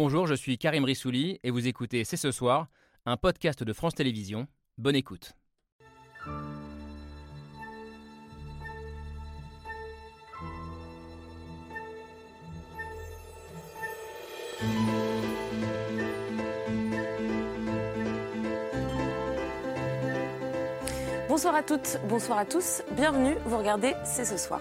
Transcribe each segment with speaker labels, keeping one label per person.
Speaker 1: Bonjour, je suis Karim Rissouli et vous écoutez C'est ce soir, un podcast de France Télévisions. Bonne écoute.
Speaker 2: Bonsoir à toutes, bonsoir à tous, bienvenue, vous regardez C'est ce soir.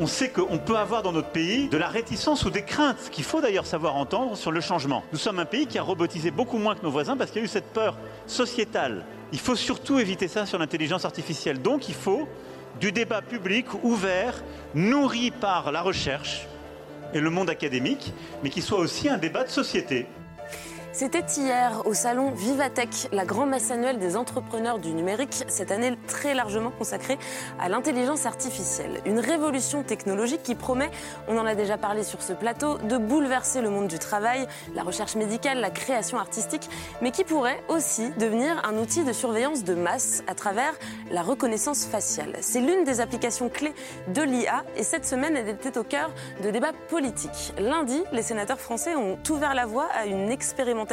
Speaker 3: On sait qu'on peut avoir dans notre pays de la réticence ou des craintes qu'il faut d'ailleurs savoir entendre sur le changement. Nous sommes un pays qui a robotisé beaucoup moins que nos voisins parce qu'il y a eu cette peur sociétale. Il faut surtout éviter ça sur l'intelligence artificielle. Donc il faut du débat public ouvert, nourri par la recherche et le monde académique, mais qui soit aussi un débat de société.
Speaker 2: C'était hier au salon Vivatech, la grande messe annuelle des entrepreneurs du numérique, cette année très largement consacrée à l'intelligence artificielle. Une révolution technologique qui promet, on en a déjà parlé sur ce plateau, de bouleverser le monde du travail, la recherche médicale, la création artistique, mais qui pourrait aussi devenir un outil de surveillance de masse à travers la reconnaissance faciale. C'est l'une des applications clés de l'IA et cette semaine, elle était au cœur de débats politiques. Lundi, les sénateurs français ont ouvert la voie à une expérimentation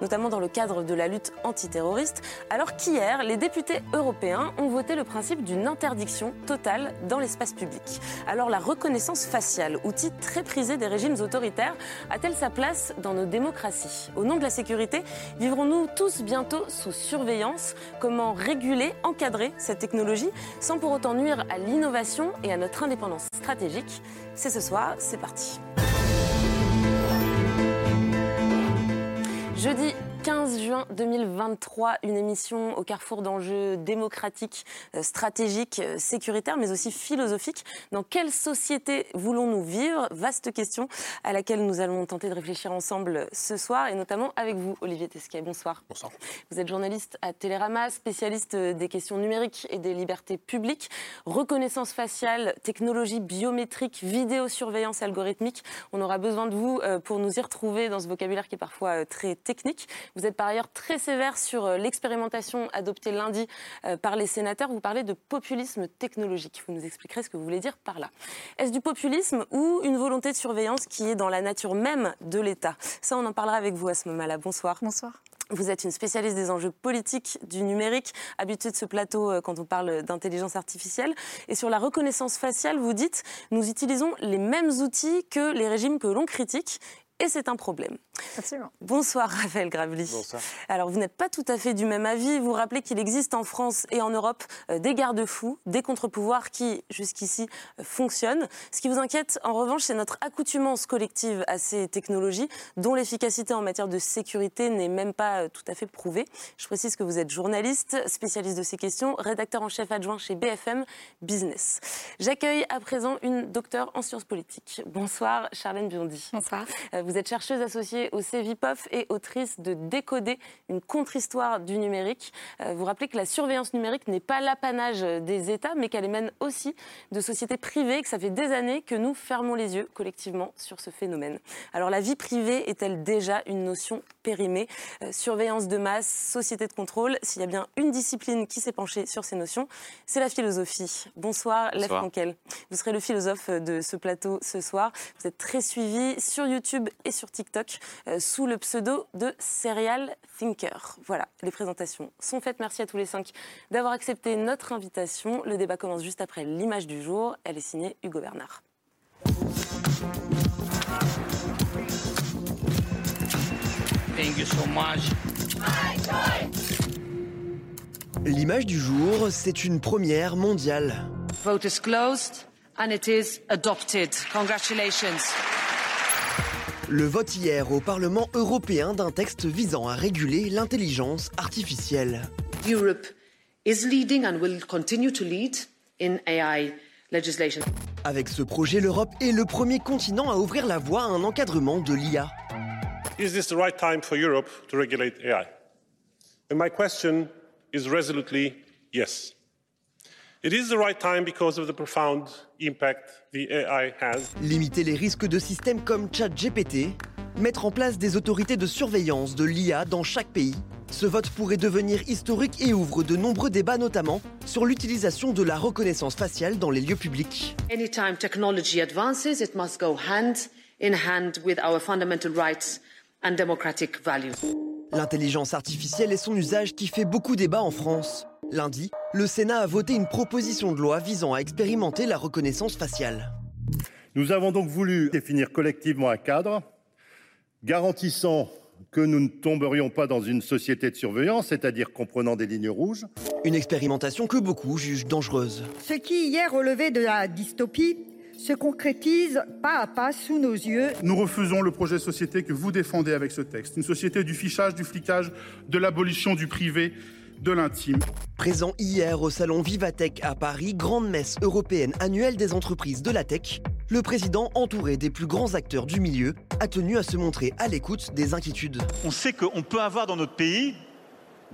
Speaker 2: notamment dans le cadre de la lutte antiterroriste, alors qu'hier, les députés européens ont voté le principe d'une interdiction totale dans l'espace public. Alors la reconnaissance faciale, outil très prisé des régimes autoritaires, a-t-elle sa place dans nos démocraties? Au nom de la sécurité, vivrons-nous tous bientôt sous surveillance? Comment réguler, encadrer cette technologie sans pour autant nuire à l'innovation et à notre indépendance stratégique? C'est ce soir, c'est parti. Jeudi 15 juin 2023, une émission au carrefour d'enjeux démocratiques, euh, stratégiques, euh, sécuritaires, mais aussi philosophiques. Dans quelle société voulons-nous vivre? Vaste question à laquelle nous allons tenter de réfléchir ensemble ce soir, et notamment avec vous, Olivier Tesquet. Bonsoir.
Speaker 4: Bonsoir.
Speaker 2: Vous êtes journaliste à Télérama, spécialiste des questions numériques et des libertés publiques, reconnaissance faciale, technologie biométrique, vidéosurveillance algorithmique. On aura besoin de vous euh, pour nous y retrouver dans ce vocabulaire qui est parfois très technique. Vous êtes par ailleurs très sévère sur euh, l'expérimentation adoptée lundi euh, par les sénateurs. Vous parlez de populisme technologique. Vous nous expliquerez ce que vous voulez dire par là. Est-ce du populisme ou une volonté de surveillance qui est dans la nature même de l'État? Ça, on en parlera avec vous à ce moment-là. Bonsoir.
Speaker 5: Bonsoir.
Speaker 2: Vous êtes une spécialiste des enjeux politiques du numérique, habituée de ce plateau euh, quand on parle d'intelligence artificielle. Et sur la reconnaissance faciale, vous dites, nous utilisons les mêmes outils que les régimes que l'on critique et c'est un problème.
Speaker 5: Absolument.
Speaker 2: Bonsoir Raphaël Gravely.
Speaker 4: Bonsoir.
Speaker 2: Alors vous n'êtes pas tout à fait du même avis. Vous rappelez qu'il existe en France et en Europe euh, des garde-fous, des contre-pouvoirs qui jusqu'ici euh, fonctionnent. Ce qui vous inquiète en revanche, c'est notre accoutumance collective à ces technologies dont l'efficacité en matière de sécurité n'est même pas euh, tout à fait prouvée. Je précise que vous êtes journaliste, spécialiste de ces questions, rédacteur en chef adjoint chez BFM Business. J'accueille à présent une docteure en sciences politiques. Bonsoir Charlène Biondi.
Speaker 5: Bonsoir.
Speaker 2: Vous êtes chercheuse associée au CEVIPOF et autrice de Décoder, une contre-histoire du numérique. Euh, vous rappelez que la surveillance numérique n'est pas l'apanage des États, mais qu'elle émane aussi de sociétés privées, et que ça fait des années que nous fermons les yeux collectivement sur ce phénomène. Alors la vie privée est-elle déjà une notion périmée Euh, Surveillance de masse, société de contrôle, s'il y a bien une discipline qui s'est penchée sur ces notions, c'est la philosophie. Bonsoir, Lev. Frankel. Vous serez le philosophe de ce plateau ce soir. Vous êtes très suivi sur YouTube et sur TikTok euh, sous le pseudo de Serial Thinker. Voilà, les présentations sont faites. Merci à tous les cinq d'avoir accepté notre invitation. Le débat commence juste après l'image du jour. Elle est signée Hugo Bernard.
Speaker 6: Thank you so much.
Speaker 7: L'image du jour, c'est une première mondiale.
Speaker 8: Vote is closed and it is adopted. Congratulations.
Speaker 7: Le vote hier au Parlement européen d'un texte visant à réguler l'intelligence artificielle.
Speaker 8: Europe is leading and will continue to lead in AI legislation.
Speaker 7: Avec ce projet, l'Europe est le premier continent à ouvrir la voie à un encadrement de l'IA.
Speaker 9: Is this the right time for Europe to regulate AI? And my question is resolutely yes. It is the right time because of the profound impact the AI has.
Speaker 7: Limiter les risques de systèmes comme ChatGPT, mettre en place des autorités de surveillance de l'IA dans chaque pays Ce vote pourrait devenir historique et ouvre de nombreux débats, notamment sur l'utilisation de la reconnaissance faciale dans les lieux publics.
Speaker 8: Anytime technology advances, it must go hand in hand with our fundamental rights and democratic values.
Speaker 7: L'intelligence artificielle et son usage qui fait beaucoup débat en France. Lundi, le Sénat a voté une proposition de loi visant à expérimenter la reconnaissance faciale.
Speaker 4: Nous avons donc voulu définir collectivement un cadre garantissant que nous ne tomberions pas dans une société de surveillance, c'est-à-dire comprenant des lignes rouges.
Speaker 7: Une expérimentation que beaucoup jugent dangereuse.
Speaker 5: Ce qui hier relevait de la dystopie se concrétise pas à pas sous nos yeux.
Speaker 10: Nous refusons le projet de société que vous défendez avec ce texte. Une société du fichage, du flicage, de l'abolition du privé, de l'intime.
Speaker 7: Présent hier au salon Vivatech à Paris, grande messe européenne annuelle des entreprises de la tech, le président, entouré des plus grands acteurs du milieu, a tenu à se montrer à l'écoute des inquiétudes.
Speaker 3: On sait qu'on peut avoir dans notre pays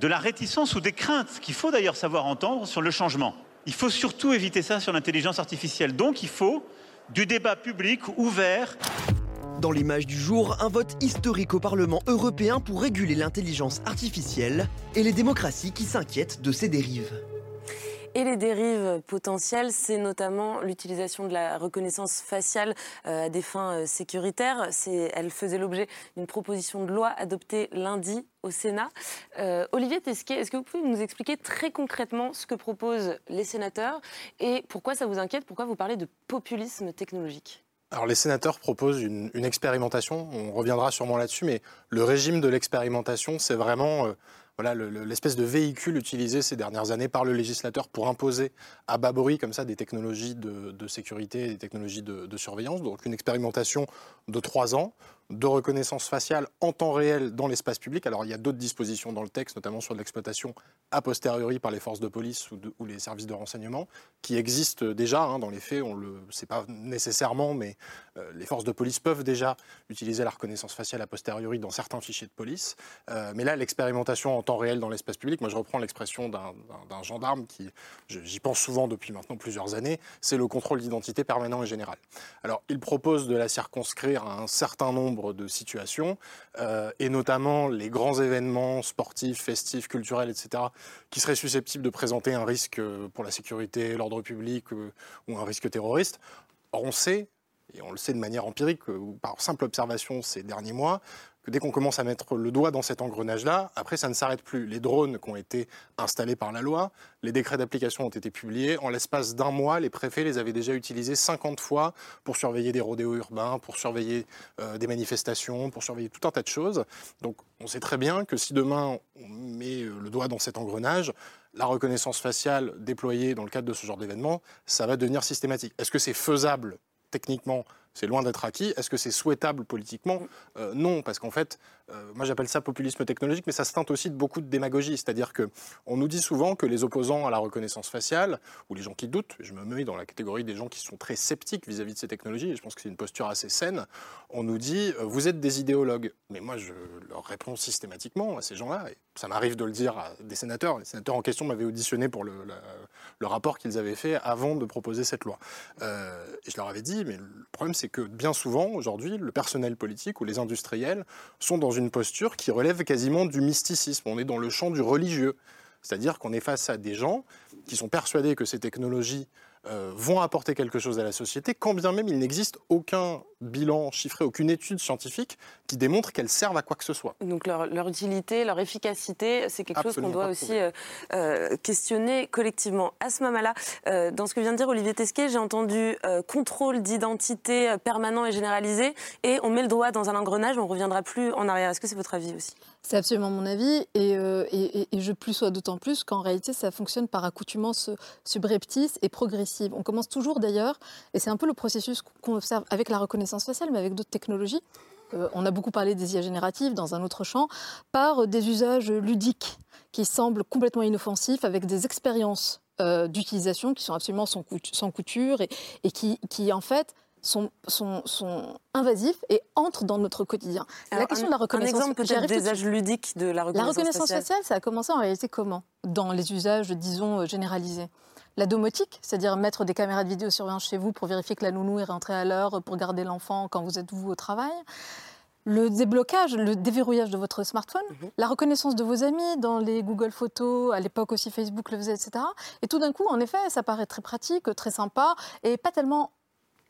Speaker 3: de la réticence ou des craintes qu'il faut d'ailleurs savoir entendre sur le changement. Il faut surtout éviter ça sur l'intelligence artificielle. Donc il faut du débat public ouvert.
Speaker 7: Dans l'image du jour, un vote historique au Parlement européen pour réguler l'intelligence artificielle et les démocraties qui s'inquiètent de ces dérives.
Speaker 2: Et les dérives potentielles, c'est notamment l'utilisation de la reconnaissance faciale euh, à des fins euh, sécuritaires. Elle faisait l'objet d'une proposition de loi adoptée lundi au Sénat. Euh, Olivier Tesquet, est-ce que vous pouvez nous expliquer très concrètement ce que proposent les sénateurs et pourquoi ça vous inquiète Pourquoi vous parlez de populisme technologique?
Speaker 11: Alors les sénateurs proposent une, expérimentation, on reviendra sûrement là-dessus, mais le régime de l'expérimentation, c'est vraiment voilà l'espèce de véhicule utilisé ces dernières années par le législateur pour imposer à bas comme ça des technologies de, sécurité des technologies de, surveillance. Donc une expérimentation de trois ans de reconnaissance faciale en temps réel dans l'espace public. Alors il y a d'autres dispositions dans le texte, notamment sur l'exploitation a posteriori par les forces de police ou, les services de renseignement, qui existent déjà hein, dans les faits. On le, c'est pas nécessairement, mais euh, les forces de police peuvent déjà utiliser la reconnaissance faciale a posteriori dans certains fichiers de police. Euh, mais là, l'expérimentation en temps réel dans l'espace public, moi je reprends l'expression d'un, gendarme qui, j'y pense souvent depuis maintenant plusieurs années, c'est le contrôle d'identité permanent et général. Alors il propose de la circonscrire à un certain nombre de situations, euh, et notamment les grands événements sportifs, festifs, culturels, etc., qui seraient susceptibles de présenter un risque euh, pour la sécurité, l'ordre public euh, ou un risque terroriste. Or, on sait, et on le sait de manière empirique par simple observation ces derniers mois, dès qu'on commence à mettre le doigt dans cet engrenage-là, après, ça ne s'arrête plus. Les drones qui ont été installés par la loi, les décrets d'application ont été publiés. En l'espace d'un mois, les préfets les avaient déjà utilisés 50 fois pour surveiller des rodéos urbains, pour surveiller euh, des manifestations, pour surveiller tout un tas de choses. Donc, on sait très bien que si demain on met euh, le doigt dans cet engrenage, la reconnaissance faciale déployée dans le cadre de ce genre d'événement, ça va devenir systématique. Est-ce que c'est faisable techniquement c'est loin d'être acquis. Est-ce que c'est souhaitable politiquement? Euh, Non, parce qu'en fait, euh, moi j'appelle ça populisme technologique, mais ça se teinte aussi de beaucoup de démagogie. C'est-à-dire qu'on nous dit souvent que les opposants à la reconnaissance faciale, ou les gens qui doutent, je me mets dans la catégorie des gens qui sont très sceptiques vis-à-vis de ces technologies, et je pense que c'est une posture assez saine, on nous dit euh, vous êtes des idéologues. Mais moi je leur réponds systématiquement à ces gens-là, et ça m'arrive de le dire à des sénateurs. Les sénateurs en question m'avaient auditionné pour le, le rapport qu'ils avaient fait avant de proposer cette loi. et je leur avais dit, mais le problème c'est que bien souvent, aujourd'hui, le personnel politique ou les industriels sont dans une posture qui relève quasiment du mysticisme. On est dans le champ du religieux. C'est-à-dire qu'on est face à des gens qui sont persuadés que ces technologies euh, vont apporter quelque chose à la société, quand bien même il n'existe aucun bilan chiffré, aucune étude scientifique qui démontre qu'elles servent à quoi que ce soit.
Speaker 2: Donc leur, utilité, leur efficacité, c'est quelque chose qu'on doit aussi euh, euh, questionner collectivement. À ce moment-là, dans ce que vient de dire Olivier Tesquet, j'ai entendu contrôle d'identité permanent et généralisé, et on met le doigt dans un engrenage, on ne reviendra plus en arrière. Est-ce que c'est votre avis aussi?
Speaker 12: C'est absolument mon avis et, et, je plus sois d'autant plus qu'en réalité ça fonctionne par accoutumance subreptice et progressive. On commence toujours d'ailleurs, et c'est un peu le processus qu'on observe avec la reconnaissance faciale, mais avec d'autres technologies. Euh, on a beaucoup parlé des IA génératives dans un autre champ, par des usages ludiques qui semblent complètement inoffensifs, avec des expériences euh, d'utilisation qui sont absolument sans, couture et, qui, en fait, sont, sont, sont, invasifs et entrent dans notre quotidien.
Speaker 2: la question de la reconnaissance... Un exemple peut-être des âges ludiques de la reconnaissance
Speaker 12: La reconnaissance faciale, ça a commencé en réalité comment? Dans les usages, disons, euh, généralisés. La domotique, c'est-à-dire mettre des caméras de vidéosurveillance chez vous pour vérifier que la nounou est rentrée à l'heure, pour garder l'enfant quand vous êtes vous au travail. le déblocage, le déverrouillage de votre smartphone,
Speaker 2: Mhm.
Speaker 12: la reconnaissance de vos amis dans les Google Photos, à l'époque aussi Facebook le faisait, etc. Et tout d'un coup, en effet, ça paraît très pratique, très sympa, et pas tellement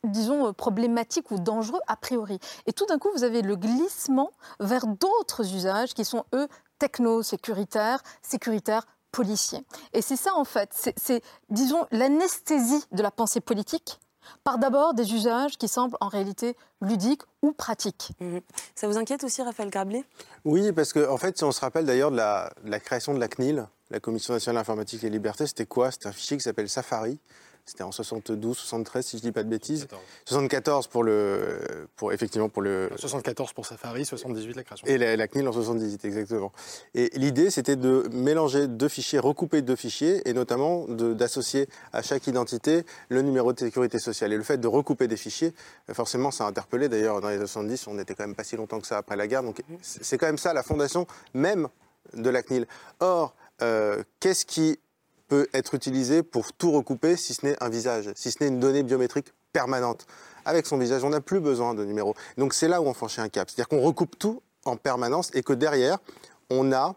Speaker 12: disons, euh, problématique ou dangereux a priori. Et tout d'un coup, vous avez le glissement vers d'autres usages qui sont, eux, techno-sécuritaires, sécuritaires, policiers. Et c'est ça, en fait, c'est- disons, l'anesthésie de la pensée politique par d'abord des usages qui semblent en réalité ludiques ou pratiques.
Speaker 2: Mhm. Ça vous inquiète aussi, Raphaël Grablé?
Speaker 11: Oui, parce que en fait, si on se rappelle d'ailleurs de la, de la création de la CNIL, la Commission nationale informatique et liberté, c'était quoi? C'était un fichier qui s'appelle Safari. C'était en 72, 73, si je dis pas de bêtises. 74 pour le, pour effectivement pour le.
Speaker 10: 74 pour Safari, 78 la création.
Speaker 11: Et la, la CNIL en 78, exactement. Et l'idée, c'était de mélanger deux fichiers, recouper deux fichiers, et notamment d'associer à chaque identité le numéro de sécurité sociale. Et le fait de recouper des fichiers, euh, forcément, ça a interpellé. D'ailleurs, dans les 70, on n'était quand même pas si longtemps que ça après la guerre. Donc, c'est c'est quand même ça la fondation même de la CNIL. Or, euh, qu'est-ce qui peut être utilisé pour tout recouper si ce n'est un visage, si ce n'est une donnée biométrique permanente Avec son visage, on n'a plus besoin de numéro. Donc c'est là où on franchit un cap. C'est-à-dire qu'on recoupe tout en permanence et que derrière, on a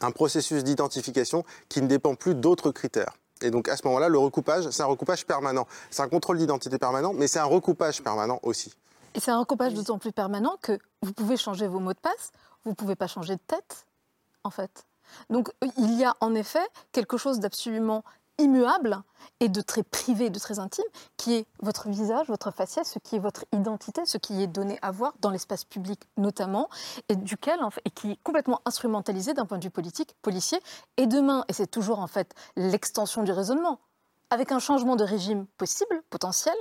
Speaker 11: un processus d'identification qui ne dépend plus d'autres critères. Et donc à ce moment-là, le recoupage, c'est un recoupage permanent. C'est un contrôle d'identité permanent, mais c'est un recoupage permanent aussi.
Speaker 12: Et c'est un recoupage d'autant plus permanent que vous pouvez changer vos mots de passe, vous ne pouvez pas changer de tête, en fait. Donc euh, il y a en effet quelque chose d'absolument immuable et de très privé, de très intime, qui est votre visage, votre faciès, ce qui est votre identité, ce qui est donné à voir dans l'espace public notamment, et et qui est complètement instrumentalisé d'un point de vue politique, policier. Et demain, et c'est toujours en fait l'extension du raisonnement, avec un changement de régime possible, potentiel,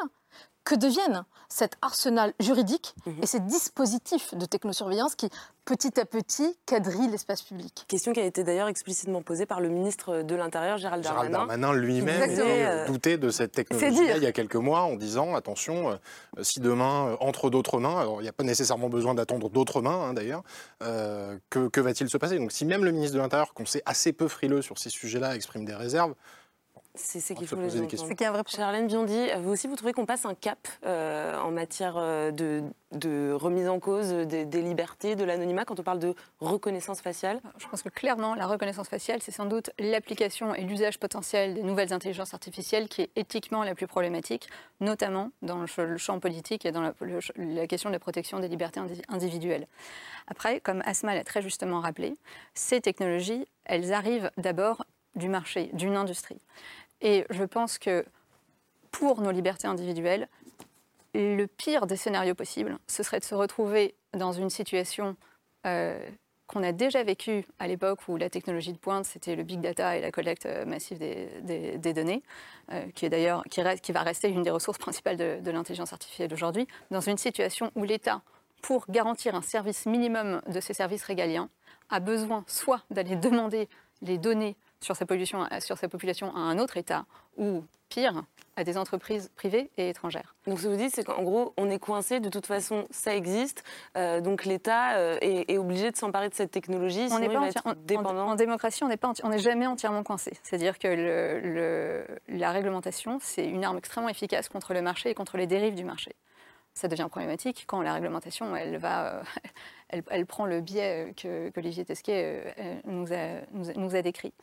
Speaker 12: que deviennent cet arsenal juridique et ces dispositifs de technosurveillance qui, petit à petit, quadrillent l'espace public.
Speaker 2: Question qui a été d'ailleurs explicitement posée par le ministre de l'Intérieur, Gérald
Speaker 11: Gérald
Speaker 2: Darmanin.
Speaker 11: Lui-même euh, doutait de cette technologie il y a quelques mois en disant attention, euh, si demain euh, entre d'autres mains, alors il n'y a pas nécessairement besoin d'attendre d'autres mains hein, d'ailleurs, euh, que, que va-t-il se passer? Donc si même le ministre de l'Intérieur, qu'on sait assez peu frileux sur ces sujets-là, exprime des réserves,
Speaker 2: C'est c'est
Speaker 11: On
Speaker 2: qu'il faut
Speaker 11: poser
Speaker 2: les
Speaker 11: des questions.
Speaker 2: entendre.
Speaker 12: qu'il y a un vrai
Speaker 2: Charlène Biondi, vous aussi, vous trouvez qu'on passe un cap euh, en matière euh, de, de remise en cause des, des libertés, de l'anonymat, quand on parle de reconnaissance faciale?
Speaker 13: Je pense que clairement, la reconnaissance faciale, c'est sans doute l'application et l'usage potentiel des nouvelles intelligences artificielles qui est éthiquement la plus problématique, notamment dans le ch- le champ politique et dans la, le la question de la protection des libertés indi- individuelles. Après, comme Asma l'a très justement rappelé, ces technologies, elles arrivent d'abord du marché, d'une industrie. Et je pense que pour nos libertés individuelles, le pire des scénarios possibles, ce serait de se retrouver dans une situation euh, qu'on a déjà vécue à l'époque où la technologie de pointe, c'était le big data et la collecte euh, massive des, données, euh, qui est d'ailleurs qui, qui va rester une des ressources principales de, de l'intelligence artificielle aujourd'hui, dans une situation où l'État, pour garantir un service minimum de ses services régaliens, a besoin soit d'aller demander les données sur sa, pollution, sur sa population à un autre État, ou pire, à des entreprises privées et étrangères.
Speaker 2: Donc ce que vous dites, c'est qu'en gros, on est coincé, de toute façon, ça existe, euh, donc l'État euh, est, est obligé de s'emparer de cette technologie,
Speaker 13: On
Speaker 2: sinon il
Speaker 13: pas
Speaker 2: va
Speaker 13: enti-
Speaker 2: être
Speaker 13: en-
Speaker 2: dépendant.
Speaker 13: En, en démocratie, on n'est enti- jamais entièrement coincé. C'est-à-dire que le- le- la réglementation, c'est une arme extrêmement efficace contre le marché et contre les dérives du marché. Ça devient problématique quand la réglementation, elle va, euh, elle, elle prend le biais euh, que, que Olivier Tesquet euh, nous, a, nous a- décrit.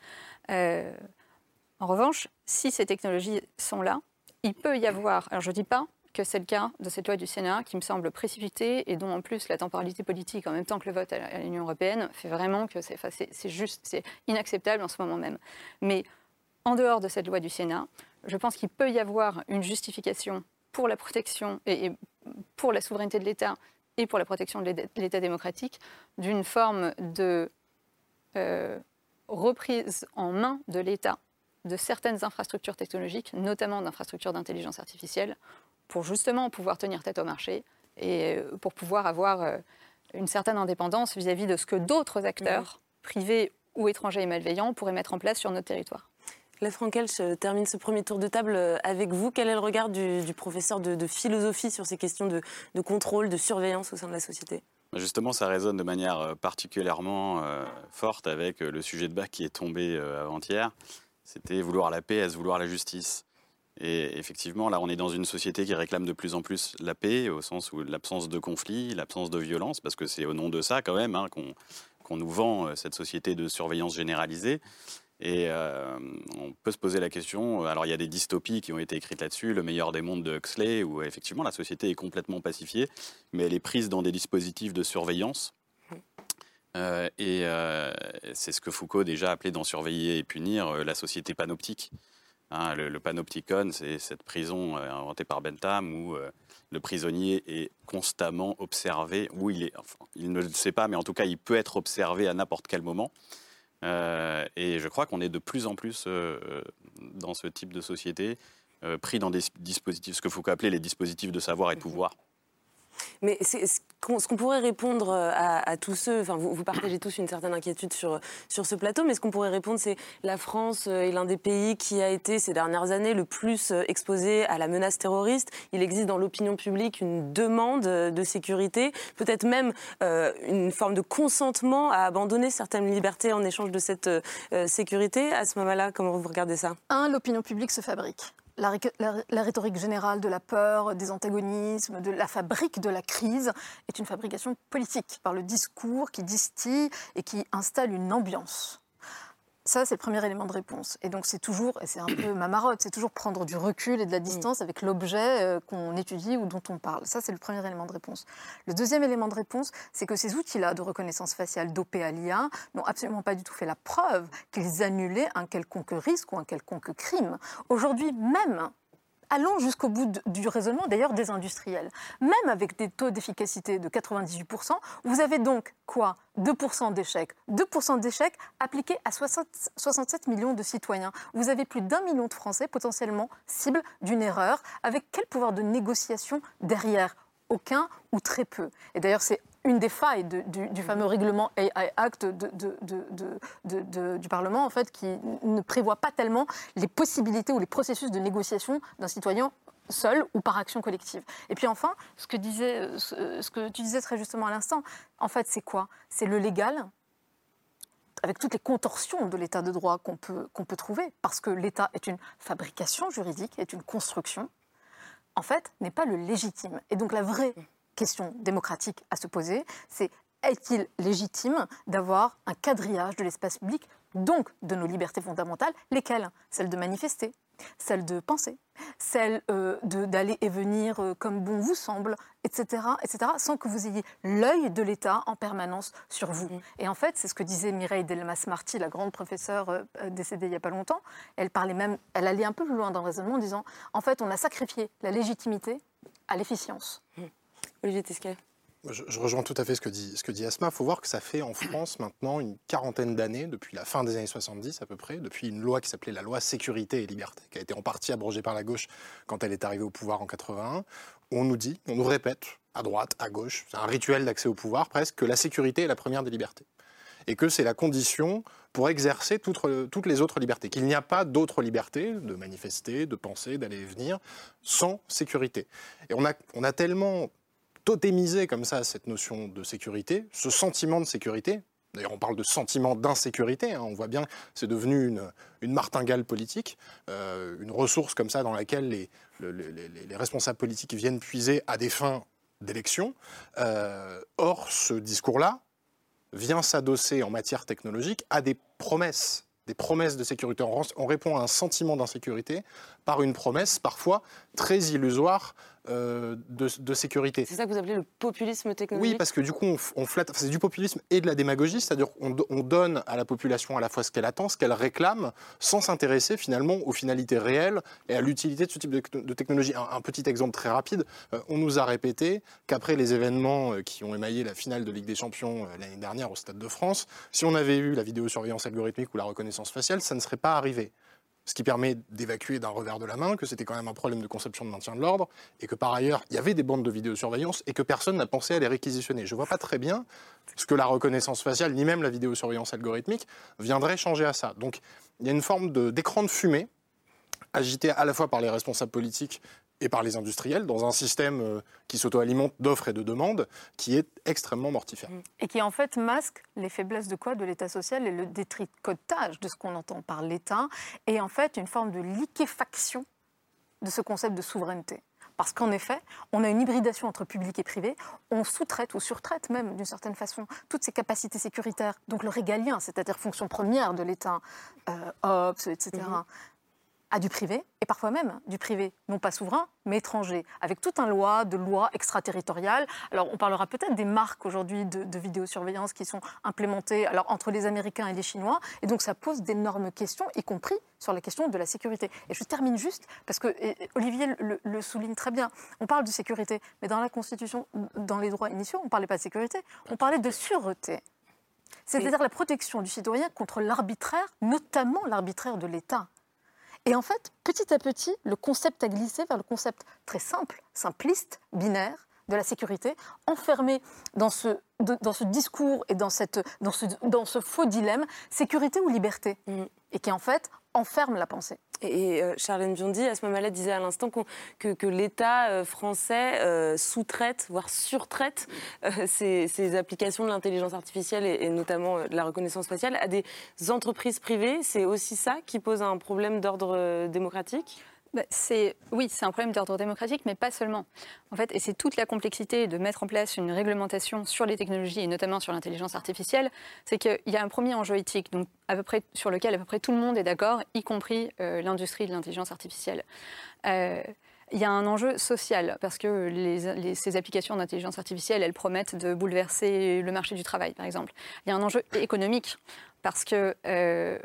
Speaker 13: En revanche, si ces technologies sont là, il peut y avoir. Alors je ne dis pas que c'est le cas de cette loi du Sénat qui me semble précipitée et dont en plus la temporalité politique en même temps que le vote à l'Union européenne fait vraiment que c'est enfin, juste, c'est inacceptable en ce moment même. Mais en dehors de cette loi du Sénat, je pense qu'il peut y avoir une justification pour la protection et, et pour la souveraineté de l'État et pour la protection de l'État- démocratique d'une forme de euh, reprise en main de l'État de certaines infrastructures technologiques, notamment d'infrastructures d'intelligence artificielle, pour justement pouvoir tenir tête au marché et euh, pour pouvoir avoir euh, une certaine indépendance vis-à-vis de ce que d'autres acteurs, privés ou étrangers et malveillants, pourraient mettre en place sur notre territoire.
Speaker 2: La Frankel, je termine ce premier tour de table euh, avec vous. Quel est le regard du, professeur de, philosophie sur ces questions de, contrôle, de surveillance au sein de la société?
Speaker 14: Justement, ça résonne de manière euh, particulièrement euh, forte avec le sujet de bac qui est tombé avant-hier. C'était vouloir la paix, est-ce vouloir la justice? Et effectivement, là, on est dans une société qui réclame de plus en plus la paix, au sens où l'absence de conflit, l'absence de violence, parce que c'est au nom de ça, quand même, hein, qu'on nous vend cette société de surveillance généralisée. Et euh, on peut se poser la question, alors il y a des dystopies qui ont été écrites là-dessus, Le meilleur des mondes de Huxley, où effectivement la société est complètement pacifiée, mais elle est prise dans des dispositifs de surveillance. Euh, et c'est ce que Foucault déjà appelé dans Surveiller et punir la société panoptique. Hein, le, panopticon, c'est cette prison euh, inventée par Bentham où euh, le prisonnier est constamment observé, où il est, il ne le sait pas, mais en tout cas, il peut être observé à n'importe quel moment. Euh, et je crois qu'on est de plus en plus dans ce type de société, pris dans des dispositifs, ce que Foucault appelait les dispositifs de savoir et de pouvoir.
Speaker 2: Mais ce qu'on pourrait répondre euh, à, tous ceux, enfin vous, partagez tous une certaine inquiétude sur, sur ce plateau, mais ce qu'on pourrait répondre, c'est la France euh, est l'un des pays qui a été ces dernières années le plus euh, exposé à la menace terroriste. Il existe dans l'opinion publique une demande de sécurité, peut-être même une forme de consentement à abandonner certaines libertés en échange de cette sécurité. À ce moment-là, comment vous regardez ça?
Speaker 12: Un, l'opinion publique se fabrique la, rhétorique générale de la peur, des antagonismes, de la fabrique de la crise est une fabrication politique par le discours qui distille et qui installe une ambiance. Ça, c'est le premier élément de réponse. Et donc, c'est toujours, et c'est un peu ma marotte, c'est toujours prendre du recul et de la distance avec l'objet euh, qu'on étudie ou dont on parle. Ça, c'est le premier élément de réponse. Le deuxième élément de réponse, c'est que ces outils-là de reconnaissance faciale dopés à l'IA n'ont absolument pas du tout fait la preuve qu'ils annulaient un quelconque risque ou un quelconque crime. Aujourd'hui même, allons jusqu'au bout du raisonnement, d'ailleurs des industriels. Même avec des taux d'efficacité de 98%, vous avez donc quoi? 2% d'échecs. 2% d'échecs appliqués à 67 millions de citoyens. Vous avez plus d'un million de Français potentiellement cibles d'une erreur. Avec quel pouvoir de négociation derrière? Aucun ou très peu. Et d'ailleurs, c'est une des failles du, fameux règlement AI Act du Parlement, en fait, qui ne prévoit pas tellement les possibilités ou les processus de négociation d'un citoyen seul ou par action collective. Et puis enfin, ce que, disait, tu disais très justement à l'instant, en fait, c'est quoi? C'est le légal, avec toutes les contorsions de l'état de droit qu'on peut, qu'on peut trouver, parce que l'État est une fabrication juridique, est une construction, en fait, n'est pas le légitime. Et donc la vraie question démocratique à se poser, c'est est-il légitime d'avoir un quadrillage de l'espace public, donc de nos libertés fondamentales, lesquelles? Celles de manifester, celles de penser, celles euh, d'aller et venir euh, comme bon vous semble, etc., etc., sans que vous ayez l'œil de l'État en permanence sur vous. Mm. Et en fait, c'est ce que disait Mireille Delmas-Marty, la grande professeure euh, décédée il n'y a pas longtemps. Elle parlait même, elle allait un peu plus loin dans le raisonnement en disant, en fait, on a sacrifié la légitimité à l'efficience. Mm.
Speaker 2: Olivier Tesquet.
Speaker 11: Je, rejoins tout à fait ce que dit, Asma. Il faut voir que ça fait en France maintenant une quarantaine d'années, depuis la fin des années 70 à peu près, depuis une loi qui s'appelait la loi Sécurité et Liberté, qui a été en partie abrogée par la gauche quand elle est arrivée au pouvoir en 81. On nous dit, on nous répète, à droite, à gauche, c'est un rituel d'accès au pouvoir presque, que la sécurité est la première des libertés. Et que c'est la condition pour exercer toutes, les autres libertés. Qu'il n'y a pas d'autres libertés, de manifester, de penser, d'aller et venir, sans sécurité. Et on a tellement totémiser comme ça cette notion de sécurité, ce sentiment de sécurité. D'ailleurs, on parle de sentiment d'insécurité. Hein. on voit bien, c'est devenu une, martingale politique, euh, une ressource comme ça dans laquelle les, les, responsables politiques viennent puiser à des fins d'élection. Euh, or, ce discours-là vient s'adosser en matière technologique à des promesses des promesses de sécurité. On répond à un sentiment d'insécurité par une promesse parfois très illusoire euh, de, sécurité.
Speaker 2: C'est ça que vous appelez le populisme technologique
Speaker 11: Oui, parce que du coup, on, flatte. C'est du populisme et de la démagogie, c'est-à-dire qu'on on donne à la population à la fois ce qu'elle attend, ce qu'elle réclame, sans s'intéresser finalement aux finalités réelles et à l'utilité de ce type de, technologie. Un, petit exemple très rapide euh, on nous a répété qu'après les événements euh, qui ont émaillé la finale de Ligue des Champions l'année dernière au Stade de France, si on avait eu la vidéosurveillance algorithmique ou la reconnaissance faciale, ça ne serait pas arrivé ce qui permet d'évacuer d'un revers de la main que c'était quand même un problème de conception de maintien de l'ordre, et que par ailleurs, il y avait des bandes de vidéosurveillance et que personne n'a pensé à les réquisitionner. Je ne vois pas très bien ce que la reconnaissance faciale, ni même la vidéosurveillance algorithmique, viendrait changer à ça. Donc il y a une forme d'écran de, fumée agité à la fois par les responsables politiques et par les industriels dans un système euh, qui s'auto-alimente d'offres et de demandes qui est extrêmement mortifère.
Speaker 12: Et qui en fait masque les faiblesses de quoi? De l'État social et le détricotage de ce qu'on entend par l'État et en fait une forme de liquéfaction de ce concept de souveraineté. Parce qu'en effet, on a une hybridation entre public et privé. On sous-traite ou surtraite même, d'une certaine façon, toutes ces capacités sécuritaires. Donc le régalien, c'est-à-dire fonction première de l'État, euh, OPS, etc., à du privé, et parfois même du privé, non pas souverain, mais étranger, avec tout un loi de lois extraterritoriales. Alors on parlera peut-être des marques aujourd'hui de, de, vidéosurveillance qui sont implémentées alors, entre les Américains et les Chinois, et donc ça pose d'énormes questions, y compris sur la question de la sécurité. Et je termine juste, parce que Olivier le, le, souligne très bien, on parle de sécurité, mais dans la Constitution, dans les droits initiaux, on ne parlait pas de sécurité, on parlait de sûreté. C'est-à-dire la protection du citoyen contre l'arbitraire, notamment l'arbitraire de l'État. Et en fait, petit à petit, le concept a glissé vers le concept très simple, simpliste, binaire de la sécurité, enfermé dans ce, dans ce discours et dans, cette, dans, ce, dans ce faux dilemme, sécurité ou liberté, mmh. et qui en fait enferme la pensée.
Speaker 2: Et euh, Charlène Biondi, à ce moment-là, disait à l'instant que, l'État euh, français euh, sous-traite, voire surtraite ces, applications de l'intelligence artificielle et, notamment de la reconnaissance faciale à des entreprises privées. C'est aussi ça qui pose un problème d'ordre démocratique?
Speaker 13: C'est oui, c'est un problème d'ordre démocratique, mais pas seulement. En fait, et c'est toute la complexité de mettre en place une réglementation sur les technologies et notamment sur l'intelligence artificielle, c'est qu'il y a un premier enjeu éthique, donc à peu près sur lequel à peu près tout le monde est d'accord, y compris euh, l'industrie de l'intelligence artificielle. Euh, il y a un enjeu social parce que ces applications d'intelligence artificielle, elles promettent de bouleverser le marché du travail, par exemple. Il y a un enjeu économique parce que euh,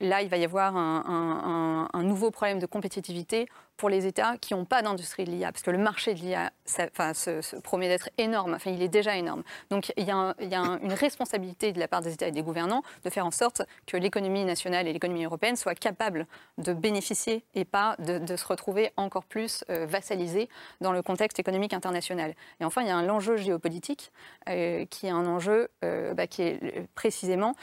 Speaker 13: là, il va y avoir un, nouveau problème de compétitivité pour les États qui n'ont pas d'industrie de l'IA, parce que le marché de l'IA se, promet d'être énorme, enfin il est déjà énorme. Donc il y a, une responsabilité de la part des États et des gouvernants de faire en sorte que l'économie nationale et l'économie européenne soient capables de bénéficier et pas de, se retrouver encore plus euh, vassalisées dans le contexte économique international. Et enfin, il y a un enjeu géopolitique euh, qui est un enjeu euh, bah, qui est précisément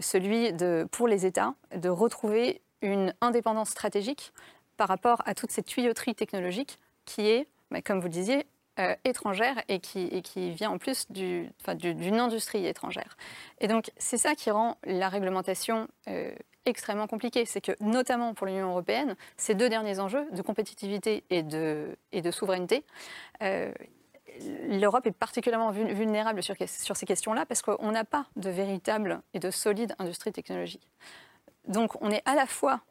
Speaker 13: celui de, pour les États de retrouver une indépendance stratégique par rapport à toute cette tuyauterie technologique qui est, bah, comme vous le disiez, euh, étrangère et qui, vient en plus d'une du, industrie étrangère. Et donc c'est ça qui rend la réglementation euh, extrêmement compliquée. C'est que notamment pour l'Union européenne, ces deux derniers enjeux de compétitivité et de, et de souveraineté, euh, l'Europe est particulièrement vulnérable sur, sur ces questions-là parce qu'on n'a pas de véritable et de solide industrie technologique. Donc on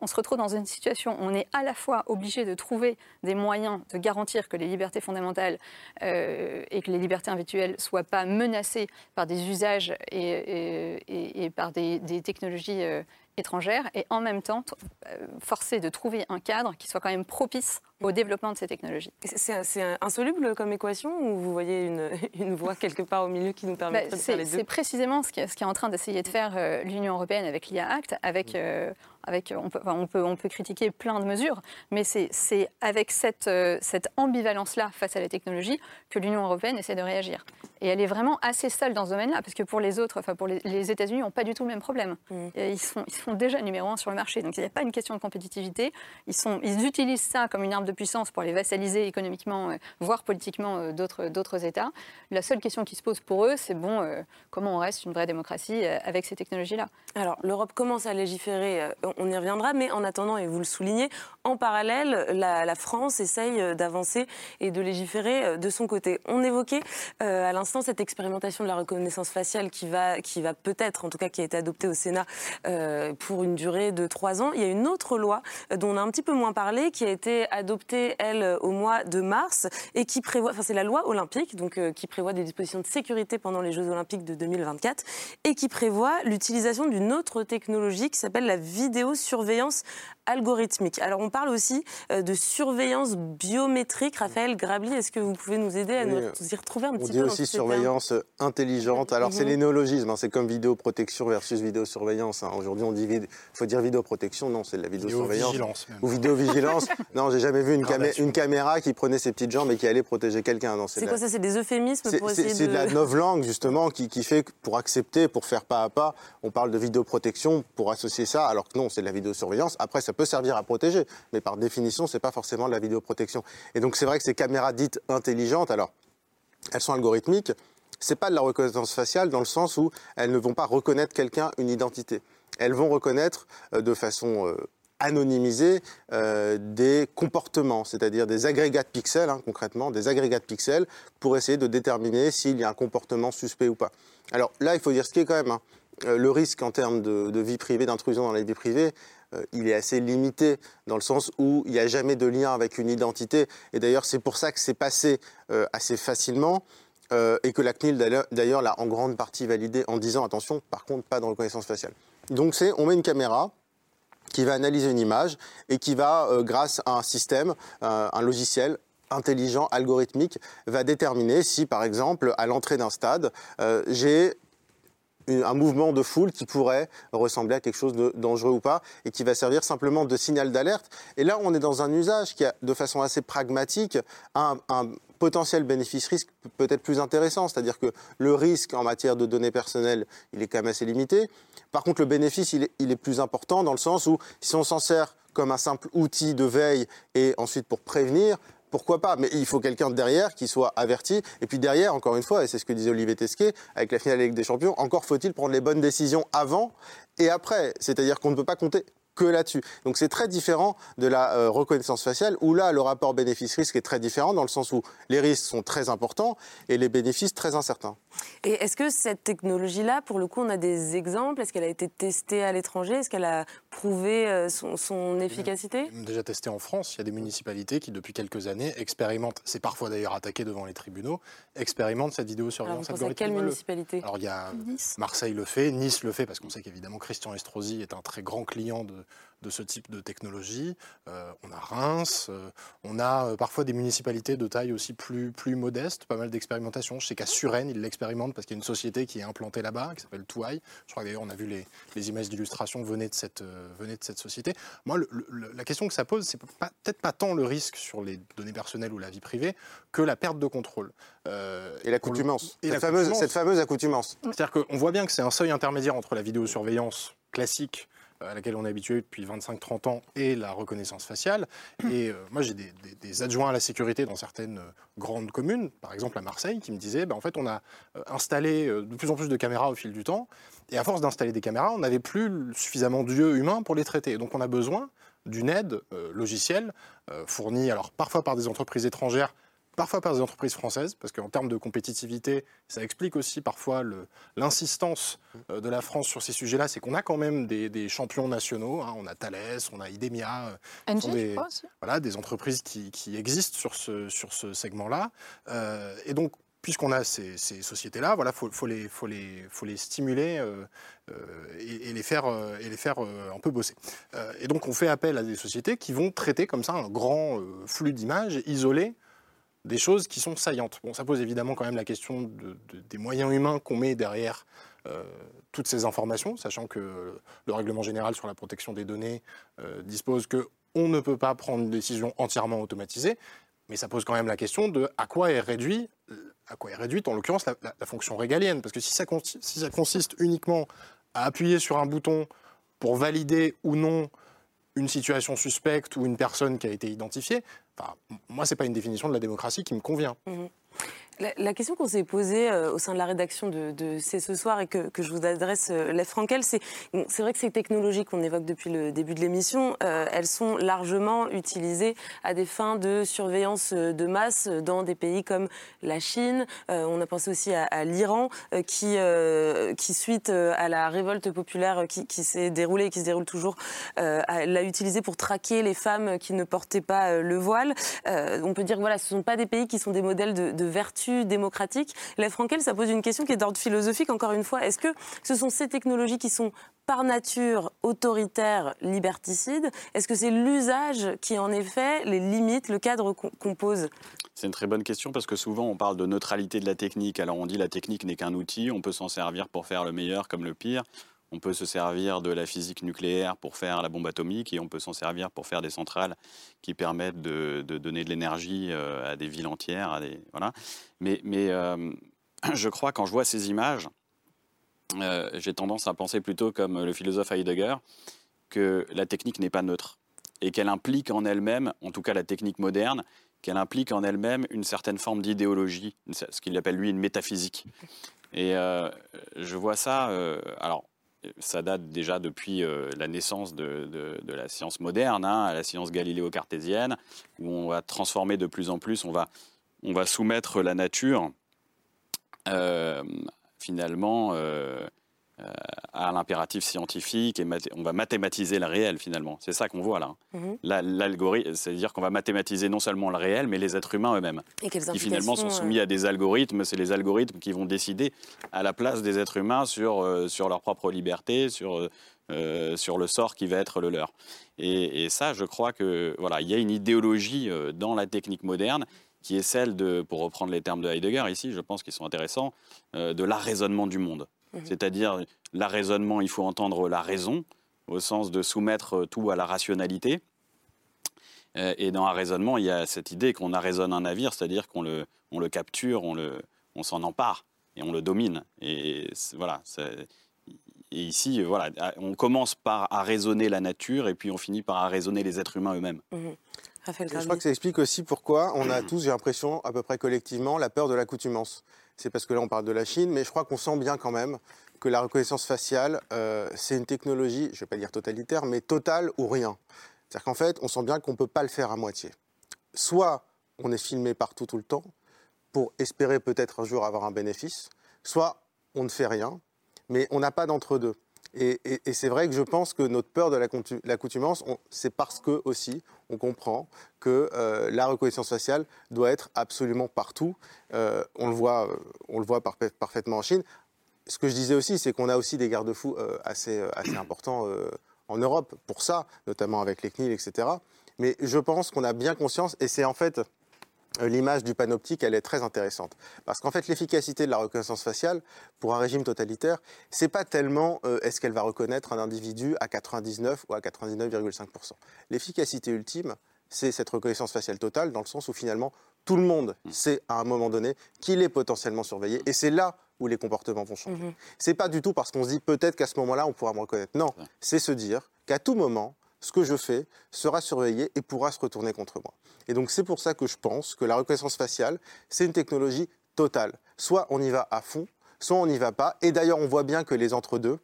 Speaker 13: se retrouve dans une situation où on est à la fois obligé de trouver des moyens de garantir que les libertés fondamentales euh, et que les libertés individuelles ne soient pas menacées par des usages et, par des, technologies euh, étrangères, et en même temps euh, forcer de trouver un cadre qui soit quand même propice au développement de ces technologies.
Speaker 2: C'est insoluble comme équation ou vous voyez une, une, voie quelque part au milieu qui nous permet bah, de faire les deux?
Speaker 13: C'est précisément ce qui, ce est en train d'essayer de faire euh, l'Union européenne avec l'IA Act, avec euh, avec, on, peut, on, peut, on peut critiquer plein de mesures, mais c'est avec cette, euh, cette ambivalence-là face à la technologie que l'Union européenne essaie de réagir. Et elle est vraiment assez seule dans ce domaine-là, parce que pour les autres, enfin pour les, États-Unis, n'ont pas du tout le même problème. Mmh. Ils, sont, ils sont déjà numéro un sur le marché, donc il n'y a pas une question de compétitivité. Ils, sont, ils utilisent ça comme une arme de puissance pour les vassaliser économiquement, euh, voire politiquement euh, d'autres États. La seule question qui se pose pour eux, c'est bon, comment on reste une vraie démocratie avec ces technologies-là?
Speaker 2: Alors l'Europe commence à légiférer on y reviendra, mais en attendant, et vous le soulignez, en parallèle, la, France essaye euh, d'avancer et de légiférer euh, de son côté. On évoquait euh, à l'instant cette expérimentation de la reconnaissance faciale qui va, qui va peut-être, en tout cas qui a été adoptée au Sénat pour une durée de trois ans. Il y a une autre loi dont on a un petit peu moins parlé, qui a été adoptée, elle, au mois de mars, et qui prévoit, enfin c'est la loi olympique, donc qui prévoit des dispositions de sécurité pendant les Jeux olympiques de 2024, et qui prévoit l'utilisation d'une autre technologie qui s'appelle la vidéo surveillance algorithmique. Alors on parle aussi euh, de surveillance biométrique. Raphaël Grabli, est-ce que vous pouvez nous aider à nous y retrouver un petit
Speaker 15: peu On dit aussi surveillance intelligente. Alors c'est les néologismes, hein. c'est comme vidéoprotection versus vidéosurveillance. Hein. Aujourd'hui on dit il faut dire vidéoprotection, non c'est de la vidéosurveillance. Ou vidéovigilance. non, j'ai jamais vu une, une, caméra qui prenait ses petites jambes et qui allait protéger quelqu'un.
Speaker 2: C'est quoi ça? C'est des euphémismes pour essayer de...
Speaker 15: C'est de la novlangue justement qui, qui fait que pour accepter, pour faire pas à pas, on parle de vidéoprotection pour associer ça, alors que non, c'est de la vidéosurveillance. Après, ça peut servir à protéger, mais par définition, ce n'est pas forcément de la vidéoprotection. Et donc, c'est vrai que ces caméras dites intelligentes, alors, elles sont algorithmiques, c'est pas de la reconnaissance faciale dans le sens où elles ne vont pas reconnaître quelqu'un une identité. Elles vont reconnaître euh, de façon euh, anonymiser euh, des comportements, c'est-à-dire des agrégats de pixels, hein, concrètement, des agrégats de pixels, pour essayer de déterminer s'il y a un comportement suspect ou pas. Alors là, il faut dire ce qui est quand même. Hein. Euh, le risque en termes de, vie privée, d'intrusion dans la vie privée, euh, il est assez limité dans le sens où il n'y a jamais de lien avec une identité. Et d'ailleurs, c'est pour ça que c'est passé assez facilement. et que la CNIL d'ailleurs l'a en grande partie validé en disant attention, par contre, pas de reconnaissance faciale. Donc on met une caméra, qui va analyser une image et qui va, euh, grâce à un système, euh, un logiciel, intelligent, algorithmique, va déterminer si, par exemple, à l'entrée d'un stade, euh, j'ai un mouvement de foule qui pourrait ressembler à quelque chose de dangereux ou pas et qui va servir simplement de signal d'alerte. Et là, on est dans un usage qui a, de façon assez pragmatique, un, un potentiel bénéfice-risque peut-être plus intéressant, c'est-à-dire que le risque en matière de données personnelles, il est quand même assez limité. Par contre, le bénéfice, il est, il est plus important dans le sens où si on s'en sert comme un simple outil de veille et ensuite pour prévenir, pourquoi pas Mais il faut quelqu'un derrière qui soit averti. Et puis derrière, encore une fois, et c'est ce que disait Olivier Tesquet, avec la finale Ligue des Champions, encore faut-il prendre les bonnes décisions avant et après. C'est-à-dire qu'on ne peut pas compter que là-dessus. Donc c'est très différent de la euh, reconnaissance faciale où là le rapport bénéfice-risque est très différent dans le sens où les risques sont très importants et les bénéfices très incertains.
Speaker 2: Et est-ce que cette technologie-là, pour le coup, on a des exemples? Est-ce qu'elle a été testée à l'étranger? Est-ce qu'elle a prouvé euh, son, efficacité?
Speaker 11: Déjà testée en France, il y a des municipalités qui depuis quelques années expérimentent, c'est parfois d'ailleurs attaqué devant les tribunaux, expérimentent cette vidéosurveillance
Speaker 2: Alors, vous quelle municipalité?
Speaker 11: Alors il y a Marseille le fait, Nice le fait parce qu'on sait qu'évidemment Christian Estrosi est un très grand client de, de ce type de technologie. Euh, on a Reims, euh, on a euh, parfois des municipalités de taille aussi plus, plus modeste, pas mal d'expérimentation. Je sais qu'à Suresnes, ils l'expérimentent parce qu'il y a une société qui est implantée là-bas, qui s'appelle Touaille. Je crois d'ailleurs on a vu les, les images d'illustration venaient de cette, venaient de cette société. Moi, la question que ça pose, c'est peut-être pas tant le risque sur les données personnelles ou la vie privée que la perte de contrôle.
Speaker 15: et l'accoutumance. Cette, fameuse, cette fameuse accoutumance.
Speaker 11: C'est-à-dire qu'on voit bien que c'est un seuil intermédiaire entre la vidéosurveillance classique à laquelle on est habitué depuis 25-30 ans et la reconnaissance faciale. Et euh, moi, j'ai des, adjoints à la sécurité dans certaines euh, grandes communes, par exemple à Marseille, qui me disaient bah, en fait, on a euh, installé de plus en plus de caméras au fil du temps. Et à force d'installer des caméras, on n'avait plus suffisamment d'yeux humains pour les traiter. Donc, on a besoin d'une aide logicielle fournie alors parfois par des entreprises étrangères parfois par des entreprises françaises, parce qu'en termes de compétitivité, ça explique aussi parfois l'insistance euh, de la France sur ces sujets-là, c'est qu'on a quand même des, champions nationaux, hein. on a Thales, on a Idemia,
Speaker 12: euh,
Speaker 11: des, voilà, des entreprises qui, existent sur ce, sur ce segment-là. Euh, et donc, puisqu'on a ces, sociétés-là, voilà, faut, faut, les, faut, les, faut les stimuler et, les faire, et les faire un peu bosser. et donc, on fait appel à des sociétés qui vont traiter comme ça un grand flux d'images isolées des choses qui sont saillantes. Bon, ça pose évidemment quand même la question des moyens humains qu'on met derrière euh, toutes ces informations, sachant que le règlement général sur la protection des données euh, dispose que on ne peut pas prendre une décision entièrement automatisée, mais ça pose quand même la question de à quoi est réduit, à quoi est réduite en l'occurrence la, fonction régalienne, parce que si si ça consiste uniquement à appuyer sur un bouton pour valider ou non une situation suspecte ou une personne qui a été identifiée, moi, ce n'est pas une définition de la démocratie qui me convient.
Speaker 2: Mmh la, question qu'on s'est posée euh, au sein de la rédaction de, C'est ce soir et que, je vous adresse, euh, Frankel, c'est vrai que ces technologies qu'on évoque depuis le début de l'émission, euh, elles sont largement utilisées à des fins de surveillance de masse dans des pays comme la Chine. Euh, on a pensé aussi à, l'Iran, qui, suite à la révolte populaire qui, s'est déroulée et qui se déroule toujours, l'a utilisé pour traquer les femmes qui ne portaient pas le voile. on peut dire que voilà, ce ne sont pas des pays qui sont des modèles de vertu démocratique. La Frankel, ça pose une question qui est d'ordre philosophique, encore une fois. Est-ce que ce sont ces technologies qui sont par nature autoritaires, liberticides? Est-ce que c'est l'usage qui, en effet, les limite, le cadre qu'on pose?
Speaker 14: C'est une très bonne question parce que souvent on parle de neutralité de la technique. Alors on dit la technique n'est qu'un outil, on peut s'en servir pour faire le meilleur comme le pire. On peut se servir de la physique nucléaire pour faire la bombe atomique et on peut s'en servir pour faire des centrales qui permettent de, donner de l'énergie euh, à des villes entières. À des, voilà. Mais, euh, je crois, quand je vois ces images, euh, j'ai tendance à penser plutôt comme le philosophe Heidegger, que la technique n'est pas neutre et qu'elle implique en elle-même, en tout cas la technique moderne, qu'elle implique en elle-même une certaine forme d'idéologie, ce qu'il appelle lui une métaphysique. Et je vois ça, alors ça date déjà depuis euh, la naissance de, de, la science moderne, hein, la science galiléo-cartésienne, où on va transformer de plus en plus, on va, on va soumettre la nature euh, finalement euh, à l'impératif scientifique et on va mathématiser le réel finalement. C'est ça qu'on voit là. Mhm. L'algorithme, c'est-à-dire qu'on va mathématiser non seulement le réel, mais les êtres humains eux-mêmes.
Speaker 2: Qui
Speaker 14: finalement sont soumis à des algorithmes. C'est les algorithmes qui vont décider à la place des êtres humains sur, sur leur propre liberté, sur, sur le sort qui va être le leur. Et, et ça, je crois que voilà, il y a une idéologie dans la technique moderne qui est celle de, pour reprendre les termes de Heidegger ici, je pense qu'ils sont intéressants, de l'arraisonnement du monde. Mhm. C'est-à-dire, l'arraisonnement, il faut entendre la raison, au sens de soumettre tout à la rationalité. Euh, et dans un raisonnement, il y a cette idée qu'on arraisonne un navire, c'est-à-dire qu'on le, on le capture, on, le, on s'en empare et on le domine. Et voilà. Et ici, voilà, on commence par à raisonner la nature et puis on finit par à raisonner les êtres humains eux-mêmes.
Speaker 2: Mhm.
Speaker 15: Je crois que ça explique aussi pourquoi on a tous, j'ai l'impression, à peu près collectivement, la peur de l'accoutumance c'est parce que là on parle de la Chine, mais je crois qu'on sent bien quand même que la reconnaissance faciale, euh, c'est une technologie, je ne vais pas dire totalitaire, mais totale ou rien. C'est-à-dire qu'en fait, on sent bien qu'on ne peut pas le faire à moitié. Soit on est filmé partout tout le temps pour espérer peut-être un jour avoir un bénéfice, soit on ne fait rien, mais on n'a pas d'entre-deux. Et, c'est vrai que je pense que notre peur de l'accoutumance, c'est parce que aussi on comprend que euh, la reconnaissance faciale doit être absolument partout. Euh, on le voit, euh, on le voit parfaitement en Chine. Ce que je disais aussi, c'est qu'on a aussi des garde-fous assez, assez importants en Europe pour ça, notamment avec les CNIL, etc. Mais je pense qu'on a bien conscience, et c'est en fait l'image du panoptique, elle est très intéressante. Parce qu'en fait, l'efficacité de la reconnaissance faciale, pour un régime totalitaire, c'est pas tellement euh, est-ce qu'elle va reconnaître un individu à 99 ou à 99,5%. L'efficacité ultime, c'est cette reconnaissance faciale totale, dans le sens où finalement, tout le monde mm. sait à un moment donné qu'il est potentiellement surveillé. Et c'est là où les comportements vont changer. Mm-hmm. C'est pas du tout parce qu'on se dit peut-être qu'à ce moment-là, on pourra me reconnaître. Non, c'est se dire qu'à tout moment, ce que je fais sera surveillé et pourra se retourner contre moi. Et donc c'est pour ça que je pense que la reconnaissance faciale, c'est une technologie totale. Soit on y va à fond, soit on n'y va pas. Et d'ailleurs, on voit bien que les entre-deux,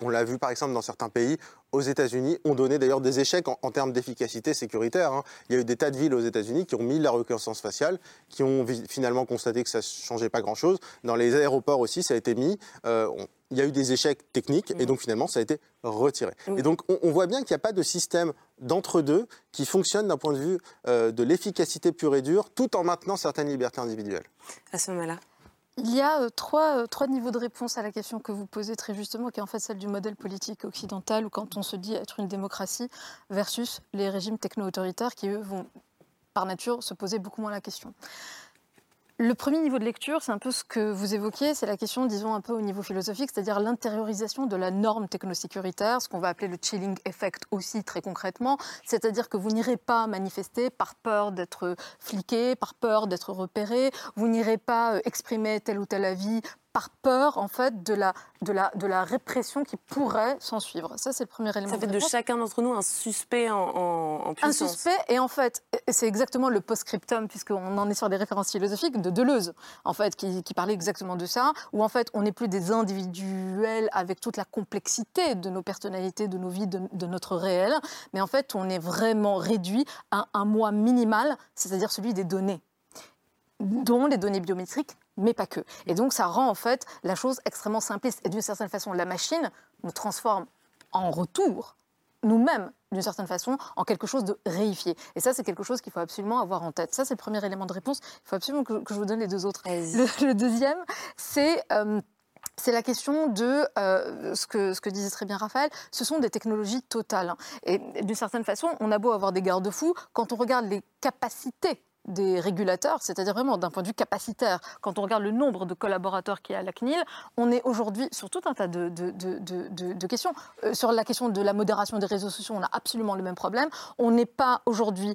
Speaker 15: on l'a vu par exemple dans certains pays, aux États-Unis, ont donné d'ailleurs des échecs en, termes d'efficacité sécuritaire. Hein. Il y a eu des tas de villes aux États-Unis qui ont mis la reconnaissance faciale, qui ont finalement constaté que ça ne changeait pas grand-chose. Dans les aéroports aussi, ça a été mis. Euh, il y a eu des échecs techniques et donc finalement ça a été retiré. Et donc on, voit bien qu'il n'y a pas de système d'entre-deux qui fonctionne d'un point de vue euh, de l'efficacité pure et dure tout en maintenant certaines libertés individuelles.
Speaker 2: À ce moment-là.
Speaker 12: Il y a euh, trois, euh, trois, niveaux de réponse à la question que vous posez très justement, qui est en fait celle du modèle politique occidental, ou quand on se dit être une démocratie, versus les régimes techno-autoritaires qui, eux, vont par nature se poser beaucoup moins la question. Le premier niveau de lecture, c'est un peu ce que vous évoquiez, c'est la question, disons, un peu au niveau philosophique, c'est-à-dire l'intériorisation de la norme technosécuritaire, ce qu'on va appeler le chilling effect aussi très concrètement, c'est-à-dire que vous n'irez pas manifester par peur d'être fliqué, par peur d'être repéré, vous n'irez pas euh, exprimer tel ou tel avis par peur en fait de la, de la, de la répression qui pourrait s'en suivre. Ça, c'est le premier élément.
Speaker 2: Ça fait de, chacun d'entre nous un suspect en, en, puissance.
Speaker 12: Un suspect, et en fait, c'est exactement le post-scriptum, puisqu'on en est sur des références philosophiques de Deleuze, en fait, qui, qui parlait exactement de ça, où en fait, on n'est plus des individuels avec toute la complexité de nos personnalités, de nos vies, de, de notre réel, mais en fait, on est vraiment réduit à un moi minimal, c'est-à-dire celui des données dont les données biométriques mais pas que. Et donc ça rend en fait la chose extrêmement simpliste. Et d'une certaine façon, la machine nous transforme en retour nous-mêmes, d'une certaine façon, en quelque chose de réifié. Et ça, c'est quelque chose qu'il faut absolument avoir en tête. Ça, c'est le premier élément de réponse. Il faut absolument que, je vous donne les deux autres. Le, deuxième, c'est... Euh, c'est la question de euh, ce, que, ce que disait très bien Raphaël, ce sont des technologies totales. Et d'une certaine façon, on a beau avoir des garde-fous, quand on regarde les capacités des régulateurs, c'est-à-dire vraiment d'un point de vue capacitaire. Quand on regarde le nombre de collaborateurs qu'il y a à la CNIL, on est aujourd'hui sur tout un tas de, de, questions. Euh, sur la question de la modération des réseaux sociaux, on a absolument le même problème. On n'est pas aujourd'hui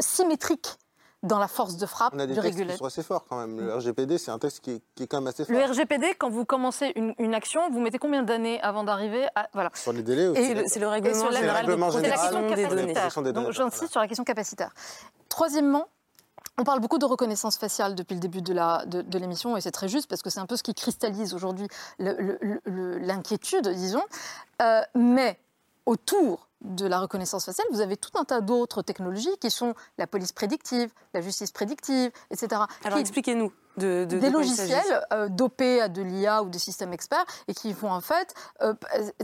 Speaker 12: symétrique dans la force de frappe
Speaker 15: on a des
Speaker 12: du
Speaker 15: régulateur. Sont assez forts quand même. Le RGPD, c'est un texte qui est, quand même assez fort.
Speaker 12: Le RGPD, quand vous commencez une, action, vous mettez combien d'années avant d'arriver à voilà.
Speaker 15: Sur les délais aussi.
Speaker 2: C'est le règlement, général,
Speaker 12: de protection des données. Donc j'insiste sur la question capacitaire. Troisièmement, On parle beaucoup de reconnaissance faciale depuis le début de l'émission, et c'est très juste parce que c'est un peu ce qui cristallise aujourd'hui l'inquiétude, disons. Euh, mais autour de la reconnaissance faciale, vous avez tout un tas d'autres technologies qui sont la police prédictive, la justice prédictive, etc.
Speaker 2: Alors expliquez-nous. De,
Speaker 12: des logiciels euh, dopés à de l'IA ou des systèmes experts et qui font en fait, euh,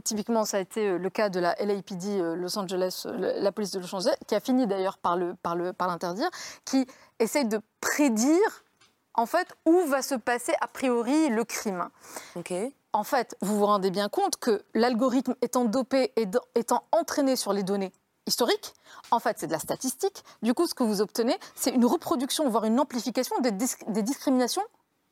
Speaker 12: typiquement ça a été le cas de la LAPD Los Angeles, la police de Los Angeles, qui a fini d'ailleurs par l'interdire, par par qui essaye de prédire en fait où va se passer a priori le crime. En fait, vous vous rendez bien compte que l'algorithme étant dopé et étant entraîné sur les données historiques, en fait, c'est de la statistique. Du coup, ce que vous obtenez, c'est une reproduction, voire une amplification des, discriminations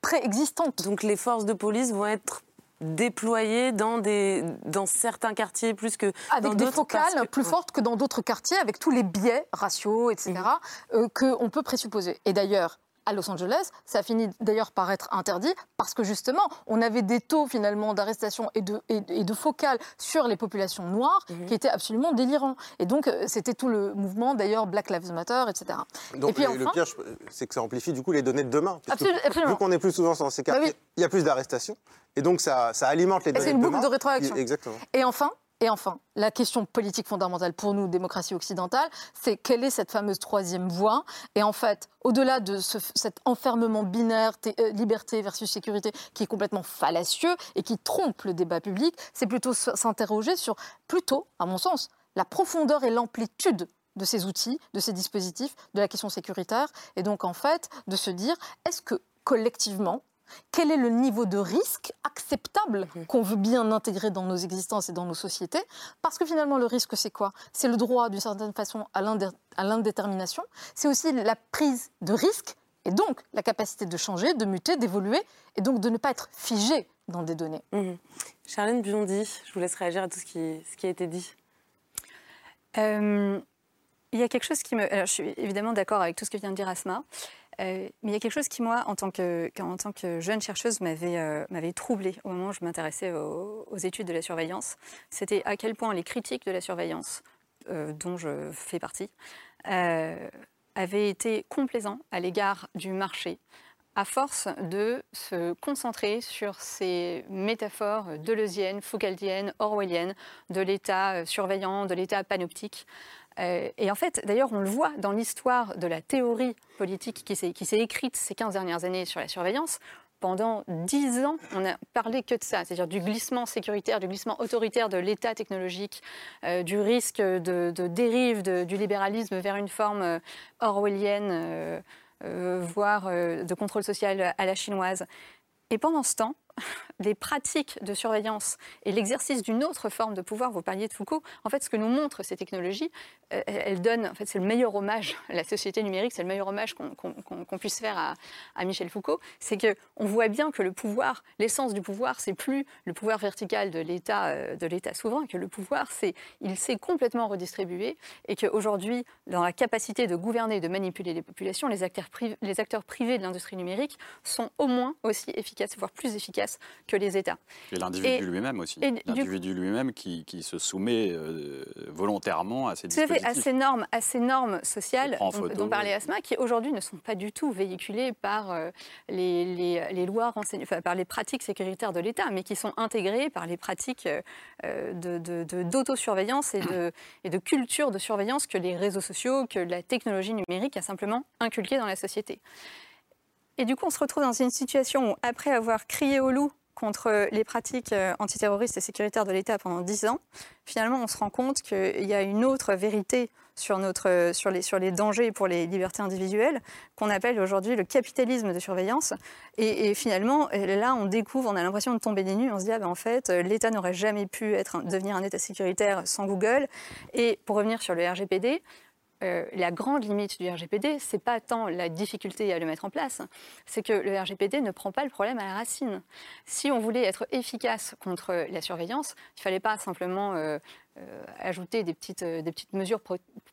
Speaker 12: préexistantes.
Speaker 2: Donc les forces de police vont être déployées dans, des, dans certains quartiers plus que
Speaker 12: avec des focales plus fortes que dans d'autres quartiers, avec tous les biais raciaux, etc., mmh. euh, qu'on peut présupposer. Et d'ailleurs, à Los Angeles. Ça a fini d'ailleurs par être interdit parce que justement, on avait des taux finalement d'arrestation et de, et, de focales sur les populations noires mhm. qui étaient absolument délirants. Et donc, euh, c'était tout le mouvement d'ailleurs Black Lives Matter, etc.
Speaker 15: Donc, et puis, le pire, c'est que ça amplifie du coup les données de demain. Absolument. Vu qu'on est plus souvent dans ces bah quartiers, il y a plus d'arrestations. Et donc, ça, ça alimente les données
Speaker 12: de demain.
Speaker 15: C'est
Speaker 12: une boucle de rétroaction.
Speaker 15: Exactement.
Speaker 12: Et enfin, et enfin, la question politique fondamentale pour nous, démocratie occidentale, c'est quelle est cette fameuse troisième voie? Et en fait, au-delà de cet enfermement binaire, euh, liberté versus sécurité, qui est complètement fallacieux et qui trompe le débat public, c'est plutôt s'interroger sur, plutôt, à mon sens, la profondeur et l'amplitude de ces outils, de ces dispositifs, de la question sécuritaire, et donc en fait de se dire, est-ce que collectivement, quel est le niveau de risque acceptable mhm. qu'on veut bien intégrer dans nos existences et dans nos sociétés? Parce que finalement, le risque, c'est quoi? C'est le droit, d'une certaine façon, à l'indétermination. C'est aussi la prise de risque et donc la capacité de changer, de muter, d'évoluer, et donc de ne pas être figé dans des données.
Speaker 2: Mmh. Charlène Biondi, je vous laisse réagir à tout ce qui, ce qui a été dit.
Speaker 13: Euh, il y a quelque chose qui me... Alors, je suis évidemment d'accord avec tout ce que vient de dire Asma. Euh, mais il y a quelque chose qui, moi, en tant que, tant que jeune chercheuse, m'avait euh, m'avait troublée au moment où je m'intéressais aux, études de la surveillance. C'était à quel point les critiques de la surveillance, euh, dont je fais partie, avaient été complaisants à l'égard du marché, à force de se concentrer sur ces métaphores deleuziennes, foucaldiennes, orwelliennes, de l'État surveillant, de l'État panoptique. Euh, et en fait, d'ailleurs, on le voit dans l'histoire de la théorie politique qui s'est écrite ces 15 dernières années sur la surveillance. Pendant 10 ans, on n'a parlé que de ça, c'est-à-dire du glissement sécuritaire, du glissement autoritaire de l'État technologique, euh, du risque de, dérive du libéralisme vers une forme euh, orwellienne, voire de contrôle social à la chinoise. Et pendant ce temps, les pratiques de surveillance et l'exercice d'une autre forme de pouvoir, vous parliez de Foucault, en fait, ce que nous montrent ces technologies, euh, elles donnent, en fait, c'est le meilleur hommage, la société numérique, c'est le meilleur hommage qu'on puisse faire à, Michel Foucault, c'est qu'on voit bien que le pouvoir, l'essence du pouvoir, c'est plus le pouvoir vertical de l'État euh, de l'État souverain, que le pouvoir, c'est, il s'est complètement redistribué et qu'aujourd'hui, dans la capacité de gouverner et de manipuler les populations, les acteurs, privés, les acteurs privés de l'industrie numérique sont au moins aussi efficaces, voire plus efficaces que les États.
Speaker 14: Et l'individu lui-même aussi. L'individu lui-même qui, qui, se soumet euh, volontairement à ces dispositifs.
Speaker 13: à ces normes, à ces normes sociales dont, dont, parlait Asma, qui aujourd'hui ne sont pas du tout véhiculées par euh, les, les, les, lois renseignées, enfin, par les pratiques sécuritaires de l'État, mais qui sont intégrées par les pratiques euh, d'autosurveillance de, de, et, de, et de culture de surveillance que les réseaux sociaux, que la technologie numérique a simplement inculqué dans la société. Et du coup, on se retrouve dans une situation où, après avoir crié au loup contre les pratiques euh, antiterroristes et sécuritaires de l'État pendant dix ans, finalement, on se rend compte qu'il y a une autre vérité sur, sur, les, dangers pour les libertés individuelles, qu'on appelle aujourd'hui le capitalisme de surveillance. Et, finalement, là, on découvre, on a l'impression de tomber des nues, on se dit, ah ben, en fait, l'État n'aurait jamais pu devenir un État sécuritaire sans Google. Et pour revenir sur le RGPD, euh, la grande limite du RGPD, c'est pas tant la difficulté à le mettre en place, c'est que le RGPD ne prend pas le problème à la racine. Si on voulait être efficace contre la surveillance, il fallait pas simplement euh, euh, ajouter des petites, mesures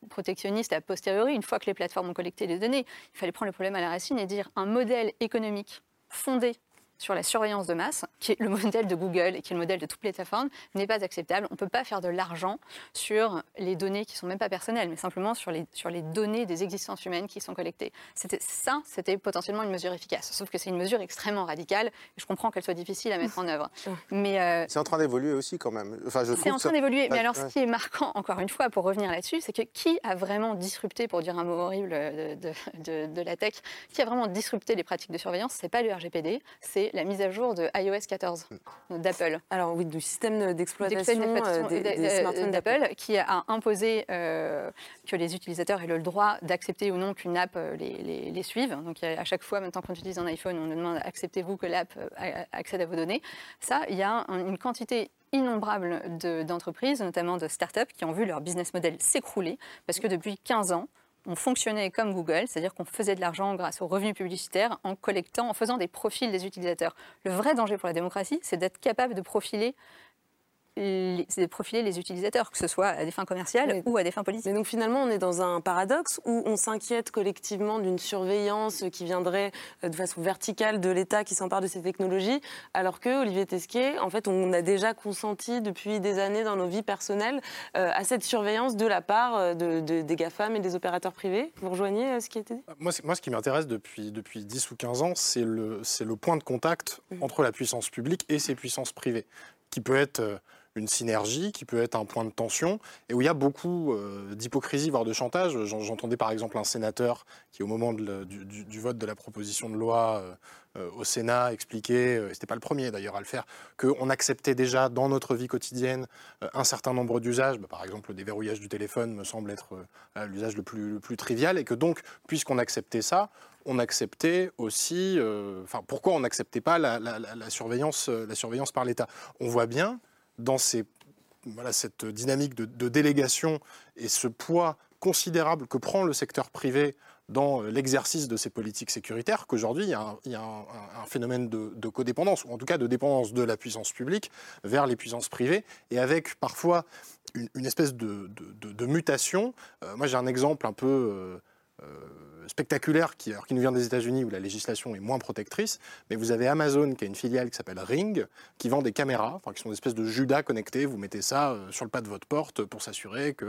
Speaker 13: protectionnistes a posteriori, une fois que les plateformes ont collecté les données. Il fallait prendre le problème à la racine et dire un modèle économique fondé sur la surveillance de masse, qui est le modèle de Google et qui est le modèle de toutes les plateformes, n'est pas acceptable. On ne peut pas faire de l'argent sur les données qui ne sont même pas personnelles, mais simplement sur les, sur les données des existences humaines qui sont collectées. C'était, ça, c'était potentiellement une mesure efficace. Sauf que c'est une mesure extrêmement radicale. Et je comprends qu'elle soit difficile à mettre en œuvre. Mais euh,
Speaker 15: C'est en train d'évoluer aussi quand même. Enfin, je
Speaker 13: c'est en
Speaker 15: ça-
Speaker 13: train d'évoluer. Mais alors, ce qui est marquant, encore une fois, pour revenir là-dessus, c'est que qui a vraiment disrupté, pour dire un mot horrible de, de- de- de la tech, qui a vraiment disrupté les pratiques de surveillance C'est pas le RGPD, c'est la mise à jour de iOS 14 d'Apple.
Speaker 2: Alors oui, du système d'exploitation euh, des,
Speaker 13: des-
Speaker 2: des
Speaker 13: des-
Speaker 2: smartphones
Speaker 13: d'Apple qui a imposé euh, que les utilisateurs aient le droit d'accepter ou non qu'une app euh, les, les- les suive. Donc à chaque fois, maintenant quand on utilise un iPhone, on nous demande acceptez-vous que l'app euh, accède à vos données? Ça, il y a un- une quantité innombrable de- d'entreprises, notamment de start-up, qui ont vu leur business model s'écrouler parce que depuis 15 ans, on fonctionnait comme Google, c'est-à-dire qu'on faisait de l'argent grâce aux revenus publicitaires en collectant, en faisant des profils des utilisateurs. Le vrai danger pour la démocratie, c'est d'être capable de profiler les, c'est de profiler les utilisateurs, que ce soit à des fins commerciales ou à des fins politiques.
Speaker 2: Mais donc finalement, on est dans un paradoxe où on s'inquiète collectivement d'une surveillance qui viendrait euh, de façon verticale de l'État qui s'empare de ces technologies, alors que Olivier Tesquet, en fait, on a déjà consenti depuis des années dans nos vies personnelles euh, à cette surveillance de la part euh, de, de- des GAFAM et des opérateurs privés. Vous rejoignez euh, ce qui a été dit?
Speaker 11: Moi, ce qui m'intéresse depuis, depuis 10 ou 15 ans, c'est le, c'est le point de contact entre la puissance publique et ses puissances privées, qui peut être euh, une synergie, qui peut être un point de tension, et où il y a beaucoup euh, d'hypocrisie, voire de chantage. J'en- J'entendais par exemple un sénateur qui, au moment du, vote de la proposition de loi euh, euh, au Sénat, expliquait, et c'était pas le premier d'ailleurs à le faire, qu'on acceptait déjà dans notre vie quotidienne un certain nombre d'usages. Bah, par exemple, le déverrouillage du téléphone me semble être l'usage le plus, trivial, et que donc, puisqu'on acceptait ça, on acceptait aussi, enfin, pourquoi on n'acceptait pas la, la- la- la surveillance, la surveillance par l'État? On voit bien dans cette dynamique de, délégation et ce poids considérable que prend le secteur privé dans l'exercice de ces politiques sécuritaires, qu'aujourd'hui, il y a un, phénomène de, codépendance, ou en tout cas de dépendance de la puissance publique vers les puissances privées, et avec parfois une, espèce de, mutation. Euh, moi, j'ai un exemple un peu euh, spectaculaire qui, alors, qui nous vient des États-Unis où la législation est moins protectrice, mais vous avez Amazon qui a une filiale qui s'appelle Ring, qui vend des caméras, enfin, qui sont des espèces de Judas connectés. Vous mettez ça euh, sur le pas de votre porte pour s'assurer qu'il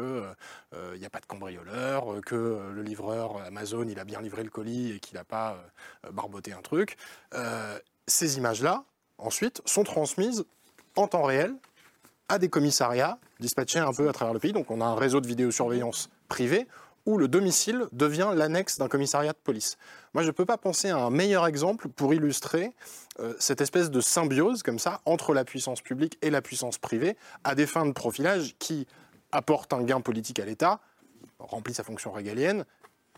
Speaker 11: n'y a pas de cambrioleur, euh, que euh, le livreur Amazon il a bien livré le colis et qu'il n'a pas euh, barboté un truc. Euh, ces images-là, ensuite, sont transmises en temps réel à des commissariats dispatchés un peu à travers le pays. Donc on a un réseau de vidéosurveillance privé où le domicile devient l'annexe d'un commissariat de police. Moi, je ne peux pas penser à un meilleur exemple pour illustrer euh, cette espèce de symbiose comme ça entre la puissance publique et la puissance privée à des fins de profilage qui apportent un gain politique à l'État, remplit sa fonction régalienne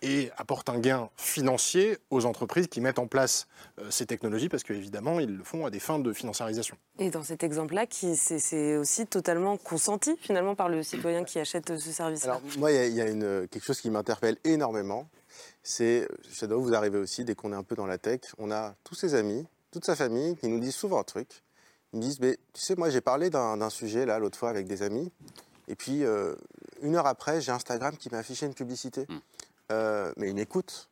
Speaker 11: et apporte un gain financier aux entreprises qui mettent en place euh, ces technologies parce qu'évidemment, ils le font à des fins de financiarisation.
Speaker 2: Et dans cet exemple-là, c'est- aussi totalement consenti finalement par le citoyen qui achète ce service-là.
Speaker 15: Alors, moi, il y a, il y a une, quelque chose qui m'interpelle énormément. C'est, Shadow, vous arrivez aussi, dès qu'on est un peu dans la tech, on a tous ses amis, toute sa famille qui nous disent souvent un truc. Ils me disent, mais, tu sais, moi, j'ai parlé d'un sujet, là, l'autre fois, avec des amis. Et puis, euh, une heure après, j'ai Instagram qui m'a affiché une publicité. Euh, mais une écoute.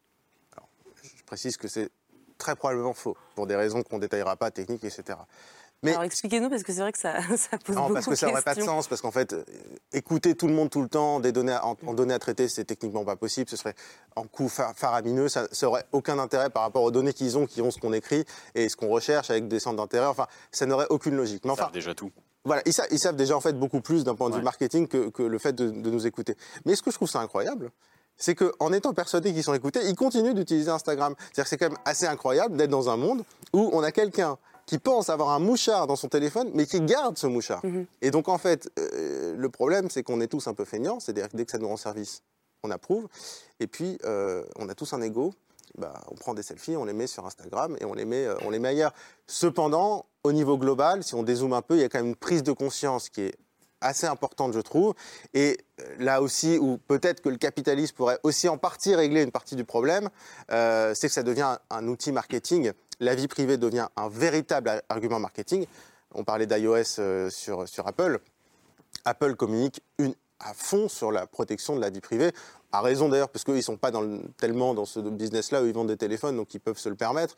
Speaker 15: Alors, je précise que c'est très probablement faux, pour des raisons qu'on ne détaillera pas, techniques, etc. Mais
Speaker 2: Alors expliquez-nous parce que c'est vrai que ça, ça pose
Speaker 15: non,
Speaker 2: beaucoup
Speaker 15: parce que
Speaker 2: de
Speaker 15: ça n'aurait pas de
Speaker 2: questions.
Speaker 15: sens, parce qu'en fait, euh, écouter tout le monde tout le temps, des données à- en, en données à traiter, c'est techniquement pas possible, ce serait en coût fa- faramineux, ça n'aurait aucun intérêt par rapport aux données qu'ils ont, qui ont ce qu'on écrit et ce qu'on recherche avec des centres d'intérêt, enfin, ça n'aurait aucune logique. Mais
Speaker 14: Ils
Speaker 15: enfin,
Speaker 14: savent déjà tout.
Speaker 15: voilà, ils, sa- ils savent déjà en fait beaucoup plus d'un point de vue marketing que, que le fait de, de nous écouter. Mais ce que je trouve ça incroyable, c'est qu'en étant persuadés qu'ils sont écoutés, ils continuent d'utiliser Instagram. C'est-à-dire que c'est quand même assez incroyable d'être dans un monde où on a quelqu'un qui pense avoir un mouchard dans son téléphone, mais qui garde ce mouchard. Et donc en fait, euh, le problème, c'est qu'on est tous un peu feignants, c'est-à-dire que dès que ça nous rend service, on approuve. Et puis, euh, on a tous un ego. Bah, on prend des selfies, on les met sur Instagram et on les met, euh, on les met ailleurs. Cependant, au niveau global, si on dézoome un peu, il y a quand même une prise de conscience qui est assez importante, je trouve. Et euh, là aussi, où peut-être que le capitalisme pourrait aussi en partie régler une partie du problème, euh, c'est que ça devient un, outil marketing. La vie privée devient un véritable argument marketing. On parlait d'iOS euh, sur, sur Apple. Apple communique une, à fond sur la protection de la vie privée, à raison d'ailleurs, parce qu'ils ne sont pas tellement dans ce business-là où ils vendent des téléphones, donc ils peuvent se le permettre.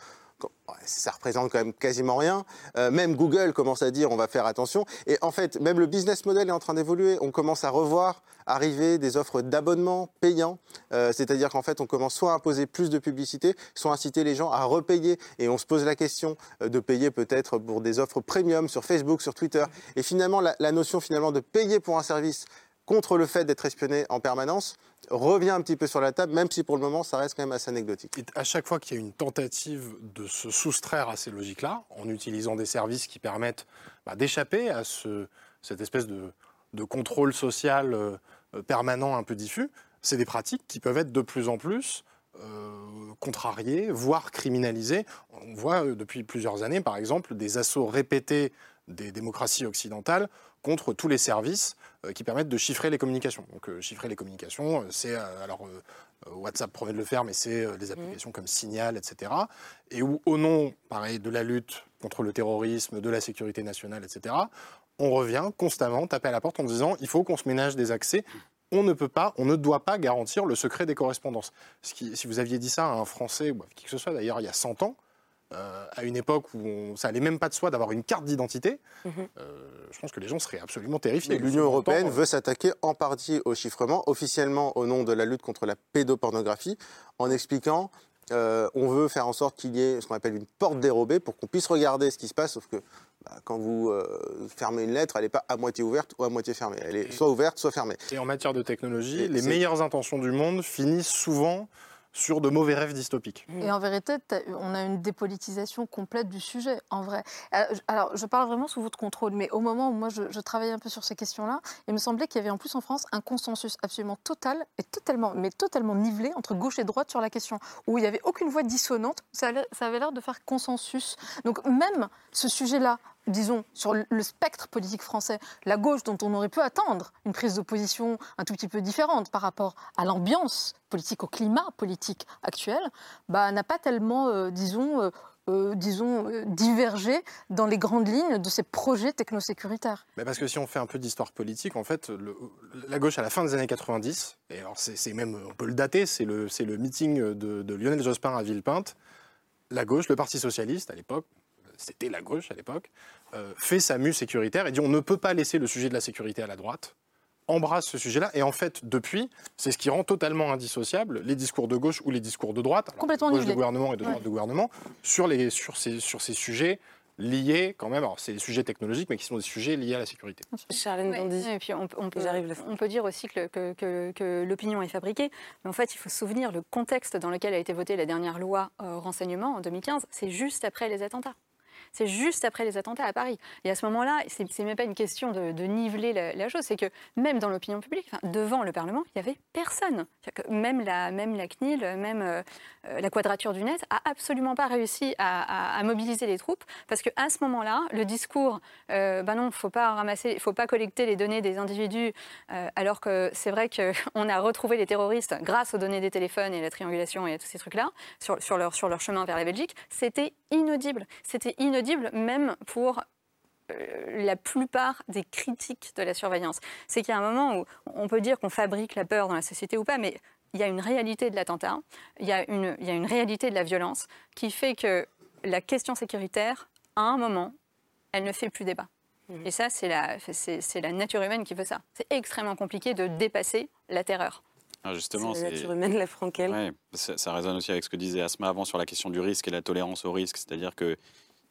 Speaker 15: ça représente quand même quasiment rien. Euh, même Google commence à dire on va faire attention. Et en fait, même le business model est en train d'évoluer. On commence à revoir arriver des offres d'abonnement payants. Euh, c'est-à-dire qu'en fait, on commence soit à imposer plus de publicité, soit à inciter les gens à repayer. Et on se pose la question euh, de payer peut-être pour des offres premium sur Facebook, sur Twitter. Et finalement, la, la notion finalement de payer pour un service contre le fait d'être espionné en permanence revient un petit peu sur la table, même si pour le moment, ça reste quand même assez anecdotique.
Speaker 11: Et à chaque fois qu'il y a une tentative de se soustraire à ces logiques-là, en utilisant des services qui permettent bah, d'échapper à ce, cette espèce de, de contrôle social euh, permanent un peu diffus, c'est des pratiques qui peuvent être de plus en plus euh, contrariées, voire criminalisées. On voit euh, depuis plusieurs années, par exemple, des assauts répétés des démocraties occidentales contre tous les services euh, qui permettent de chiffrer les communications. Donc euh, chiffrer les communications, euh, c'est alors WhatsApp promet de le faire, mais c'est des applications comme Signal, etc. Et où, au nom, pareil, de la lutte contre le terrorisme, de la sécurité nationale, etc., on revient constamment taper à la porte en disant il faut qu'on se ménage des accès. On ne peut pas, on ne doit pas garantir le secret des correspondances. si vous aviez dit ça à un Français, ou à qui que ce soit d'ailleurs, il y a 100 ans, euh, à une époque où on, ça allait même pas de soi d'avoir une carte d'identité, mhm. euh, je pense que les gens seraient absolument terrifiés.
Speaker 15: L'Union européenne veut s'attaquer en partie au chiffrement, officiellement au nom de la lutte contre la pédopornographie, en expliquant euh, on veut faire en sorte qu'il y ait ce qu'on appelle une porte dérobée pour qu'on puisse regarder ce qui se passe, sauf que bah, quand vous fermez une lettre, elle n'est pas à moitié ouverte ou à moitié fermée. Elle est soit ouverte, soit fermée.
Speaker 11: Et en matière de technologie, les meilleures intentions du monde finissent souvent sur de mauvais rêves dystopiques.
Speaker 12: Et en vérité, on a une dépolitisation complète du sujet, en vrai. Euh, alors, je parle vraiment sous votre contrôle, mais au moment où moi je, travaillais un peu sur ces questions-là, il me semblait qu'il y avait en plus en France un consensus absolument total et totalement, mais totalement nivelé entre gauche et droite sur la question, où il n'y avait aucune voix dissonante. Ça, ça avait l'air de faire consensus. Donc même ce sujet-là, disons, sur le spectre politique français, la gauche dont on aurait pu attendre une prise d'opposition un tout petit peu différente par rapport à l'ambiance politique, au climat politique actuel, bah, n'a pas tellement, euh, disons, euh, euh, disons, divergé dans les grandes lignes de ces projets technosécuritaires.
Speaker 11: Mais parce que si on fait un peu d'histoire politique, en fait, la gauche à la fin des années 90, et alors c'est même, on peut le dater, c'est le, le meeting de, de Lionel Jospin à Villepinte, la gauche, le Parti socialiste à l'époque, c'était la gauche à l'époque, euh, fait sa mue sécuritaire et dit on ne peut pas laisser le sujet de la sécurité à la droite embrasse ce sujet-là. Et en fait, depuis, c'est ce qui rend totalement indissociable les discours de gauche ou les discours de droite,
Speaker 12: Complètement
Speaker 11: de gauche de gouvernement et de droite de gouvernement, sur, les, sur, ces, sur ces sujets liés quand même, alors c'est des sujets technologiques, mais qui sont des sujets liés à la sécurité.
Speaker 2: Charlène
Speaker 13: et puis on, peut, on peut dire aussi que, que, que, l'opinion est fabriquée, mais en fait il faut se souvenir le contexte dans lequel a été votée la dernière loi euh, renseignement en 2015, c'est juste après les attentats. C'est juste après les attentats à Paris. Et à ce moment-là, ce n'est même pas une question de, niveler la, chose, c'est que même dans l'opinion publique, devant le Parlement, il n'y avait personne. même, la, même la CNIL, même euh, la Quadrature du Net, a absolument pas réussi à, mobiliser les troupes, parce qu'à ce moment-là, le discours, euh, ben non, faut pas ramasser, faut pas collecter les données des individus, euh, alors que c'est vrai qu'on a retrouvé les terroristes grâce aux données des téléphones et la triangulation et tous ces trucs-là sur, sur, leur, sur leur chemin vers la Belgique, c'était inaudible. C'était inaudible même pour euh, la plupart des critiques de la surveillance. C'est qu'il y a un moment où on peut dire qu'on fabrique la peur dans la société ou pas, mais il y a une réalité de l'attentat, il, y a une, il y a une réalité de la violence qui fait que la question sécuritaire, à un moment, elle ne fait plus débat. Mmh. Et ça, c'est la, c'est, la nature humaine qui veut ça. C'est extrêmement compliqué de dépasser la terreur.
Speaker 14: Ah, justement,
Speaker 2: c'est la nature humaine, la franquelle.
Speaker 14: Ouais, ça, ça, résonne aussi avec ce que disait Asma avant sur la question du risque et la tolérance au risque. C'est-à-dire que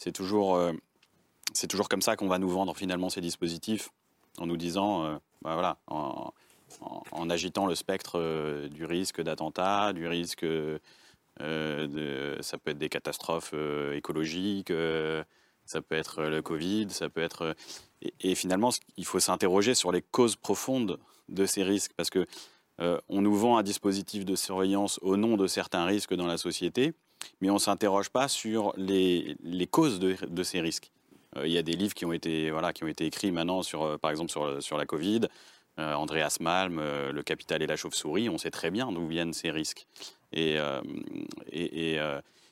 Speaker 14: c'est toujours, euh, toujours comme ça qu'on va nous vendre finalement ces dispositifs, en nous disant, euh, bah voilà, en, agitant le spectre euh, du risque d'attentat, du risque ça peut être des catastrophes écologiques, ça peut être le Covid, ça peut être, et, finalement, il faut s'interroger sur les causes profondes de ces risques, parce que on nous vend un dispositif de surveillance au nom de certains risques dans la société mais on ne s'interroge pas sur les, causes de, ces risques. Euh, il y a des livres qui ont été, voilà, qui ont été écrits maintenant, sur, euh, par exemple sur, sur la Covid. Euh, Andreas Malm, Le Capital et la chauve-souris, on sait très bien d'où viennent ces risques. Et, et,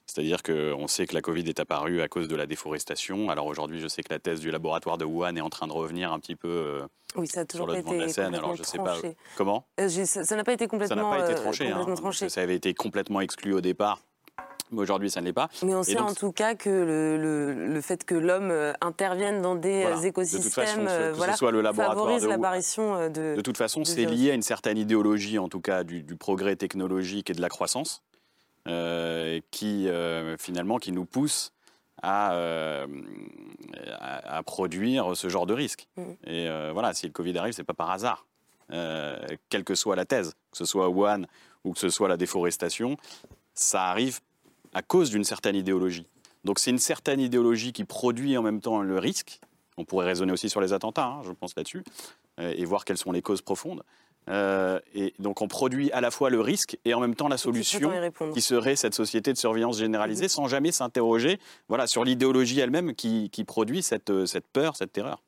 Speaker 14: c'est-à-dire qu'on sait que la Covid est apparue à cause de la déforestation. Alors aujourd'hui, je sais que la thèse du laboratoire de Wuhan est en train de revenir un petit peu
Speaker 2: oui, ça a toujours sur le devant de la scène. Alors je sais pas
Speaker 14: comment.
Speaker 2: ça n'a pas été complètement
Speaker 14: ça pas été tranché. Hein, ça avait été complètement exclu au départ Mais aujourd'hui, ça ne l'est pas.
Speaker 2: Mais on sait
Speaker 14: donc,
Speaker 2: en tout cas que le, le- le fait que l'homme euh, intervienne dans des
Speaker 14: Voilà.
Speaker 2: euh,
Speaker 14: De toute façon,
Speaker 2: écosystèmes
Speaker 14: que
Speaker 2: euh,
Speaker 14: ce
Speaker 2: voilà,
Speaker 14: soit le laboratoire
Speaker 2: favorise l'apparition euh, de.
Speaker 14: De toute façon, c'est lié à une certaine idéologie, en tout cas du, du progrès technologique et de la croissance, euh, qui euh, finalement qui nous pousse à, euh, à, à produire ce genre de risque.
Speaker 2: Mhm.
Speaker 14: Et euh, voilà, si le Covid arrive, c'est pas par hasard. Euh, quelle que soit la thèse, que ce soit Wuhan ou que ce soit la déforestation, ça arrive à cause d'une certaine idéologie. Donc c'est une certaine idéologie qui produit en même temps le risque. On pourrait raisonner aussi sur les attentats, hein, je pense là-dessus, euh, et voir quelles sont les causes profondes. Euh, et donc on produit à la fois le risque et en même temps la solution qui serait cette société de surveillance généralisée sans jamais s'interroger voilà, sur l'idéologie elle-même qui, qui produit cette, euh, cette peur, cette terreur.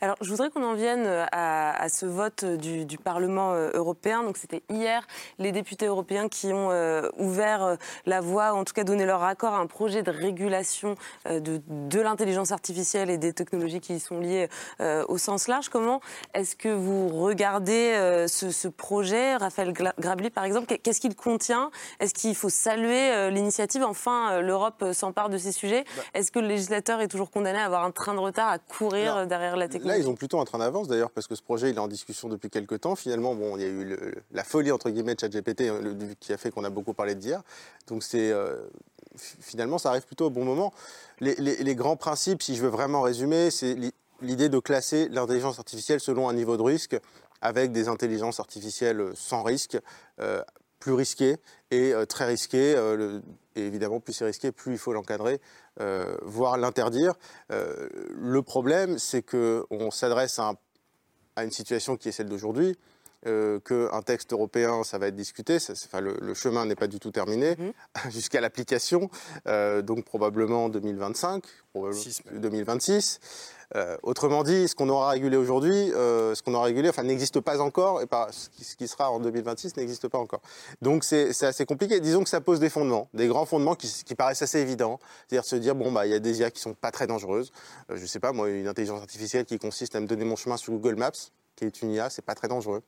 Speaker 2: Alors, je voudrais qu'on en vienne euh, à, à ce vote du, du Parlement européen. Donc, c'était hier les députés européens qui ont euh, ouvert la voie, ou en tout cas donné leur accord à un projet de régulation euh, de, de l'intelligence artificielle et des technologies qui y sont liées au sens large. Comment est-ce que vous regardez euh, ce, ce projet, Raphaël Grabli, par exemple Qu'est-ce qu'il contient? Est-ce qu'il faut saluer euh, l'initiative? Enfin, euh, l'Europe s'empare de ces sujets. Est-ce que le législateur est toujours condamné à avoir un train de retard, à courir derrière la technologie?
Speaker 15: Là, ils ont plutôt un train d'avance d'ailleurs, parce que ce projet, il est en discussion depuis quelques temps. Finalement, bon, il y a eu le- la folie, entre guillemets, de ChatGPT, qui a fait qu'on a beaucoup parlé d'hier. Donc, c'est. finalement, ça arrive plutôt au bon moment. Les, les- les grands principes, si je veux vraiment résumer, c'est l'i- l'idée de classer l'intelligence artificielle selon un niveau de risque, avec des intelligences artificielles sans risque, euh, plus risquées et euh, très risquées. euh, le- et évidemment, plus c'est risqué, plus il faut l'encadrer, euh, voire l'interdire. Euh, le problème, c'est qu'on s'adresse à, un- à une situation qui est celle d'aujourd'hui, euh, qu'un texte européen, ça va être discuté, ça- enfin, le, le chemin n'est pas du tout terminé, jusqu'à l'application, euh, donc probablement 2025, probablement 2026. Euh, autrement dit, ce qu'on aura régulé aujourd'hui, euh, ce qu'on aura régulé, enfin, n'existe pas encore, et ce, qui, sera en 2026 n'existe pas encore. Donc c'est assez compliqué. Disons que ça pose des fondements, des grands fondements qui, qui paraissent assez évidents. C'est-à-dire se dire, bon, bah, il y a des IA qui sont pas très dangereuses. Euh, je sais pas, moi, une intelligence artificielle qui consiste à me donner mon chemin sur Google Maps, qui est une IA, c'est pas très dangereux.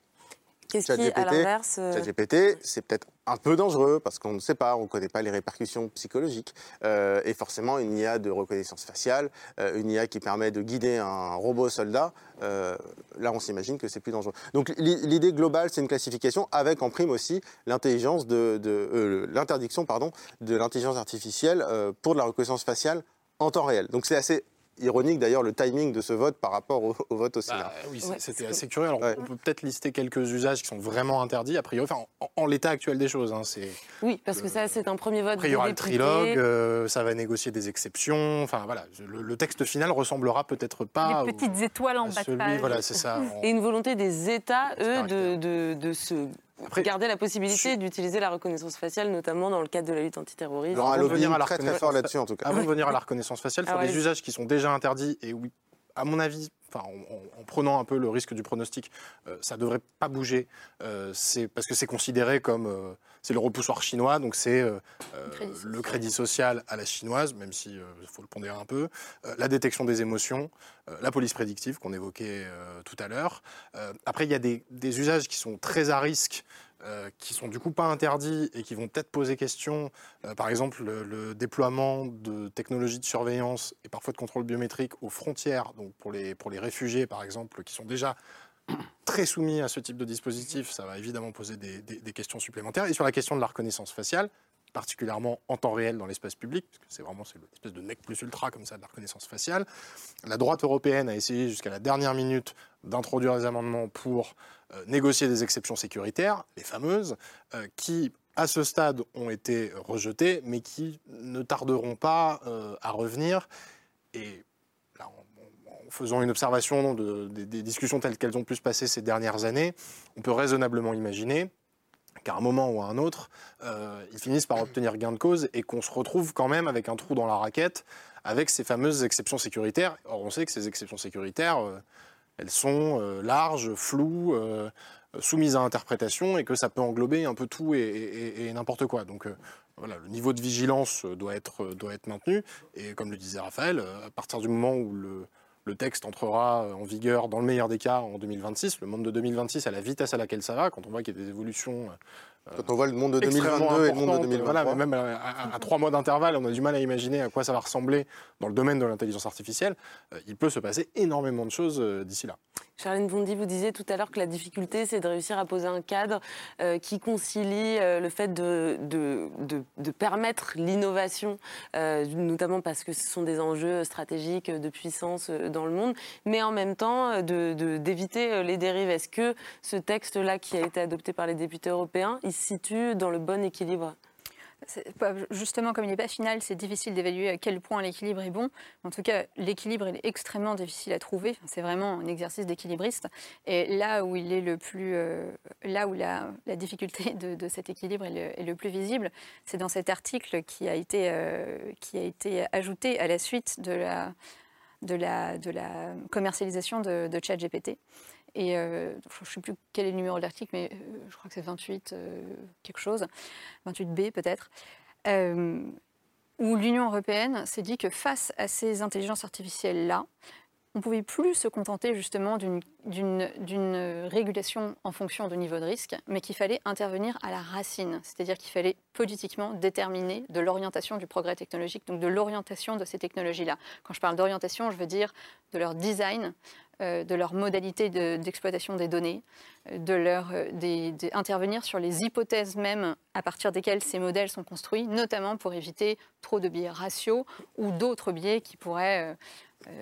Speaker 2: Qu'est-ce qui, à l'inverse, euh,
Speaker 15: ChatGPT, c'est peut-être un peu dangereux parce qu'on ne sait pas, on ne connaît pas les répercussions psychologiques. Euh, et forcément, une IA de reconnaissance faciale, euh, une IA qui permet de guider un robot soldat, euh, là, on s'imagine que c'est plus dangereux. Donc, l'i- l'idée globale, c'est une classification avec en prime aussi l'intelligence de, de- l'interdiction, pardon, de l'intelligence artificielle pour de la reconnaissance faciale en temps réel. Donc, c'est assez ironique d'ailleurs le timing de ce vote par rapport au, au vote au Sénat.
Speaker 11: Bah, oui, c'est- c'était assez curieux. Alors, on peut peut-être lister quelques usages qui sont vraiment interdits, a priori, enfin, en, en l'état actuel des choses. hein, c'est,
Speaker 2: Oui, parce que ça, c'est un premier vote.
Speaker 11: après, il y aura le trilogue, euh, ça va négocier des exceptions. Enfin, voilà, le, le texte final ressemblera peut-être pas.
Speaker 13: Des petites étoiles en bas de page.
Speaker 11: Voilà, c'est ça. en-
Speaker 2: Et une volonté des États, eux, de, de, de se garder la possibilité d'utiliser la reconnaissance faciale, notamment dans le cadre de la lutte antiterroriste.
Speaker 11: Alors, avant de venir à la
Speaker 15: très, très
Speaker 11: reconnaissance-
Speaker 15: fort là-dessus, en tout cas.
Speaker 11: Avant de venir à la reconnaissance faciale,
Speaker 2: Ah
Speaker 11: sur
Speaker 2: ouais, allez-y.
Speaker 11: usages qui sont déjà interdits et oui, à mon avis, enfin, en, en- en prenant un peu le risque du pronostic, euh, ça devrait pas bouger. Euh, c'est parce que c'est considéré comme euh, c'est le repoussoir chinois, donc c'est le crédit social à la chinoise, même si il faut le pondérer un peu, la détection des émotions, la police prédictive qu'on évoquait tout à l'heure. Après, il y a des, des usages qui sont très à risque euh, qui sont du coup pas interdits et qui vont peut-être poser question, euh, par exemple le, déploiement de technologies de surveillance et parfois de contrôle biométrique aux frontières, donc pour les, pour les réfugiés par exemple, qui sont déjà très soumis à ce type de dispositif, ça va évidemment poser des, des- questions supplémentaires. Et sur la question de la reconnaissance faciale, particulièrement en temps réel dans l'espace public, parce que c'est vraiment l'espèce de nec plus ultra comme ça de la reconnaissance faciale. La droite européenne a essayé jusqu'à la dernière minute d'introduire des amendements pour euh, négocier des exceptions sécuritaires, les fameuses, euh, qui à ce stade ont été rejetées, mais qui ne tarderont pas euh, à revenir. Et en, faisant une observation de- des- discussions telles qu'elles ont pu se passer ces dernières années, on peut raisonnablement imaginer qu'à un moment ou à un autre, ils finissent par obtenir gain de cause et qu'on se retrouve quand même avec un trou dans la raquette avec ces fameuses exceptions sécuritaires. Or, on sait que ces exceptions sécuritaires, elles sont euh, larges, floues, euh, soumises à interprétation et que ça peut englober un peu tout et, n'importe quoi. Donc, euh, voilà, le niveau de vigilance doit être, maintenu. Et comme le disait Raphaël, à partir du moment où le, le texte entrera en vigueur, dans le meilleur des cas, en 2026, le monde de 2026, à la vitesse à laquelle ça va, quand on voit qu'il y a des évolutions
Speaker 15: Quand on voit le monde de 2022 et le monde de 2023.
Speaker 11: Voilà, mais même à, trois mois d'intervalle, on a du mal à imaginer à quoi ça va ressembler dans le domaine de l'intelligence artificielle. Euh, il peut se passer énormément de choses euh, d'ici là.
Speaker 2: Charlène Bondy, vous disiez tout à l'heure que la difficulté, c'est de réussir à poser un cadre euh, qui concilie le fait de, de, de, permettre l'innovation, notamment parce que ce sont des enjeux stratégiques de puissance dans le monde, mais en même temps d'éviter les dérives. Est-ce que ce texte-là qui a été adopté par les députés européens, il se situe dans le bon équilibre
Speaker 13: Justement, comme il n'est pas final, c'est difficile d'évaluer à quel point l'équilibre est bon. En tout cas, l'équilibre est extrêmement difficile à trouver. C'est vraiment un exercice d'équilibriste. Et là où il est le plus, euh, là où la, difficulté de, cet équilibre est le, plus visible, c'est dans cet article qui a été, euh, qui a été ajouté à la suite de la, de la, de la commercialisation de ChatGPT. Et euh, je ne sais plus quel est le numéro de l'article, mais euh, je crois que c'est 28 euh, quelque chose, 28B peut-être, où l'Union européenne s'est dit que face à ces intelligences artificielles-là, on ne pouvait plus se contenter justement d'une régulation en fonction du niveau de risque, mais qu'il fallait intervenir à la racine, c'est-à-dire qu'il fallait politiquement déterminer de l'orientation du progrès technologique, donc de l'orientation de ces technologies-là. Quand je parle d'orientation, je veux dire de leur design, de leur modalité d'exploitation des données, euh, de leur euh, intervenir sur les hypothèses mêmes à partir desquelles ces modèles sont construits, notamment pour éviter trop de biais ratios ou d'autres biais qui pourraient euh,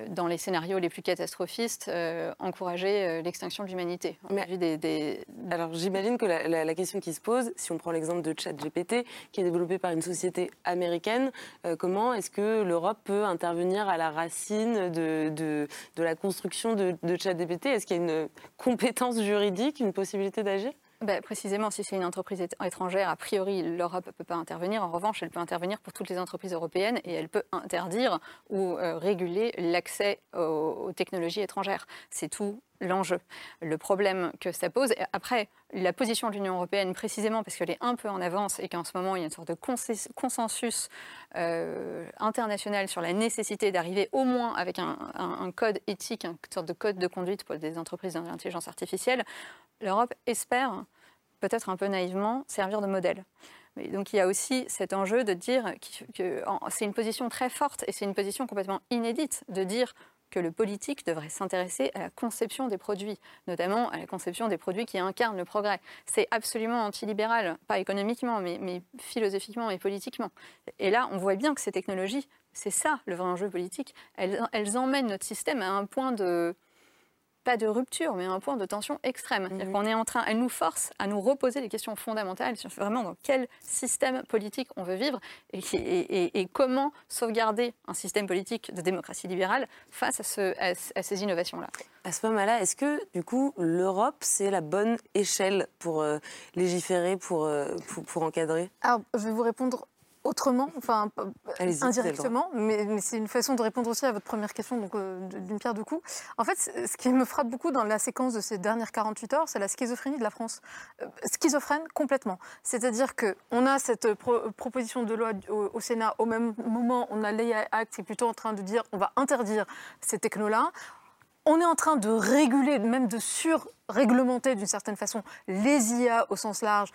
Speaker 13: dans les scénarios les plus catastrophistes, euh, encourager euh, l'extinction de l'humanité.
Speaker 2: Des, Alors j'imagine que la, question qui se pose, si on prend l'exemple de ChatGPT, qui est développé par une société américaine, comment est-ce que l'Europe peut intervenir à la racine de, de, la construction de, de ChatGPT? Est-ce qu'il y a une compétence juridique, une possibilité d'agir?
Speaker 13: Bah, précisément, si c'est une entreprise étrangère, a priori, l'Europe ne peut pas intervenir. En revanche, elle peut intervenir pour toutes les entreprises européennes et elle peut interdire ou euh, réguler l'accès aux, technologies étrangères. C'est tout l'enjeu, le problème que ça pose. Après, la position de l'Union européenne, précisément parce qu'elle est un peu en avance et qu'en ce moment, il y a une sorte de consensus euh, international sur la nécessité d'arriver au moins avec un, code éthique, une sorte de code de conduite pour des entreprises d'intelligence artificielle, l'Europe espère, peut-être un peu naïvement, servir de modèle. Mais donc il y a aussi cet enjeu de dire que c'est une position très forte et c'est une position complètement inédite de dire que le politique devrait s'intéresser à la conception des produits, notamment à la conception des produits qui incarnent le progrès. C'est absolument antilibéral, pas économiquement, mais, philosophiquement et politiquement. Et là, on voit bien que ces technologies, c'est ça le vrai enjeu politique, elles emmènent notre système à un point de, pas de rupture, mais un point de tension extrême. Mhm. On est en train, elle nous force à nous reposer les questions fondamentales sur vraiment dans quel système politique on veut vivre et, comment sauvegarder un système politique de démocratie libérale face à, ces innovations-là.
Speaker 2: À ce moment-là, est-ce que du coup l'Europe c'est la bonne échelle pour euh, légiférer, pour, euh, pour, pour encadrer?
Speaker 12: Alors, je vais vous répondre autrement, enfin indirectement, mais, c'est une façon de répondre aussi à votre première question, donc euh, d'une pierre deux coups. En fait, ce qui me frappe beaucoup dans la séquence de ces dernières 48 heures, c'est la schizophrénie de la France. Euh, schizophrène complètement. C'est-à-dire qu'on a cette proposition de loi au, Sénat, au même moment, on a l'AI Act qui est plutôt en train de dire on va interdire ces technos-là. On est en train de réguler, même de sur-réglementer d'une certaine façon les IA au sens large.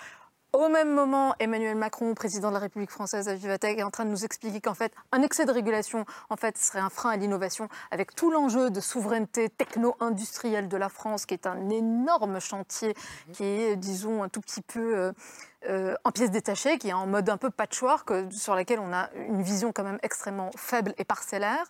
Speaker 12: Au même moment, Emmanuel Macron, président de la République française à Vivatech, est en train de nous expliquer qu'en fait, un excès de régulation, en fait, serait un frein à l'innovation, avec tout l'enjeu de souveraineté techno-industrielle de la France, qui est un énorme chantier, qui est, disons, un tout petit peu euh, en pièces détachées, qui est en mode un peu patchwork, euh, sur laquelle on a une vision quand même extrêmement faible et parcellaire.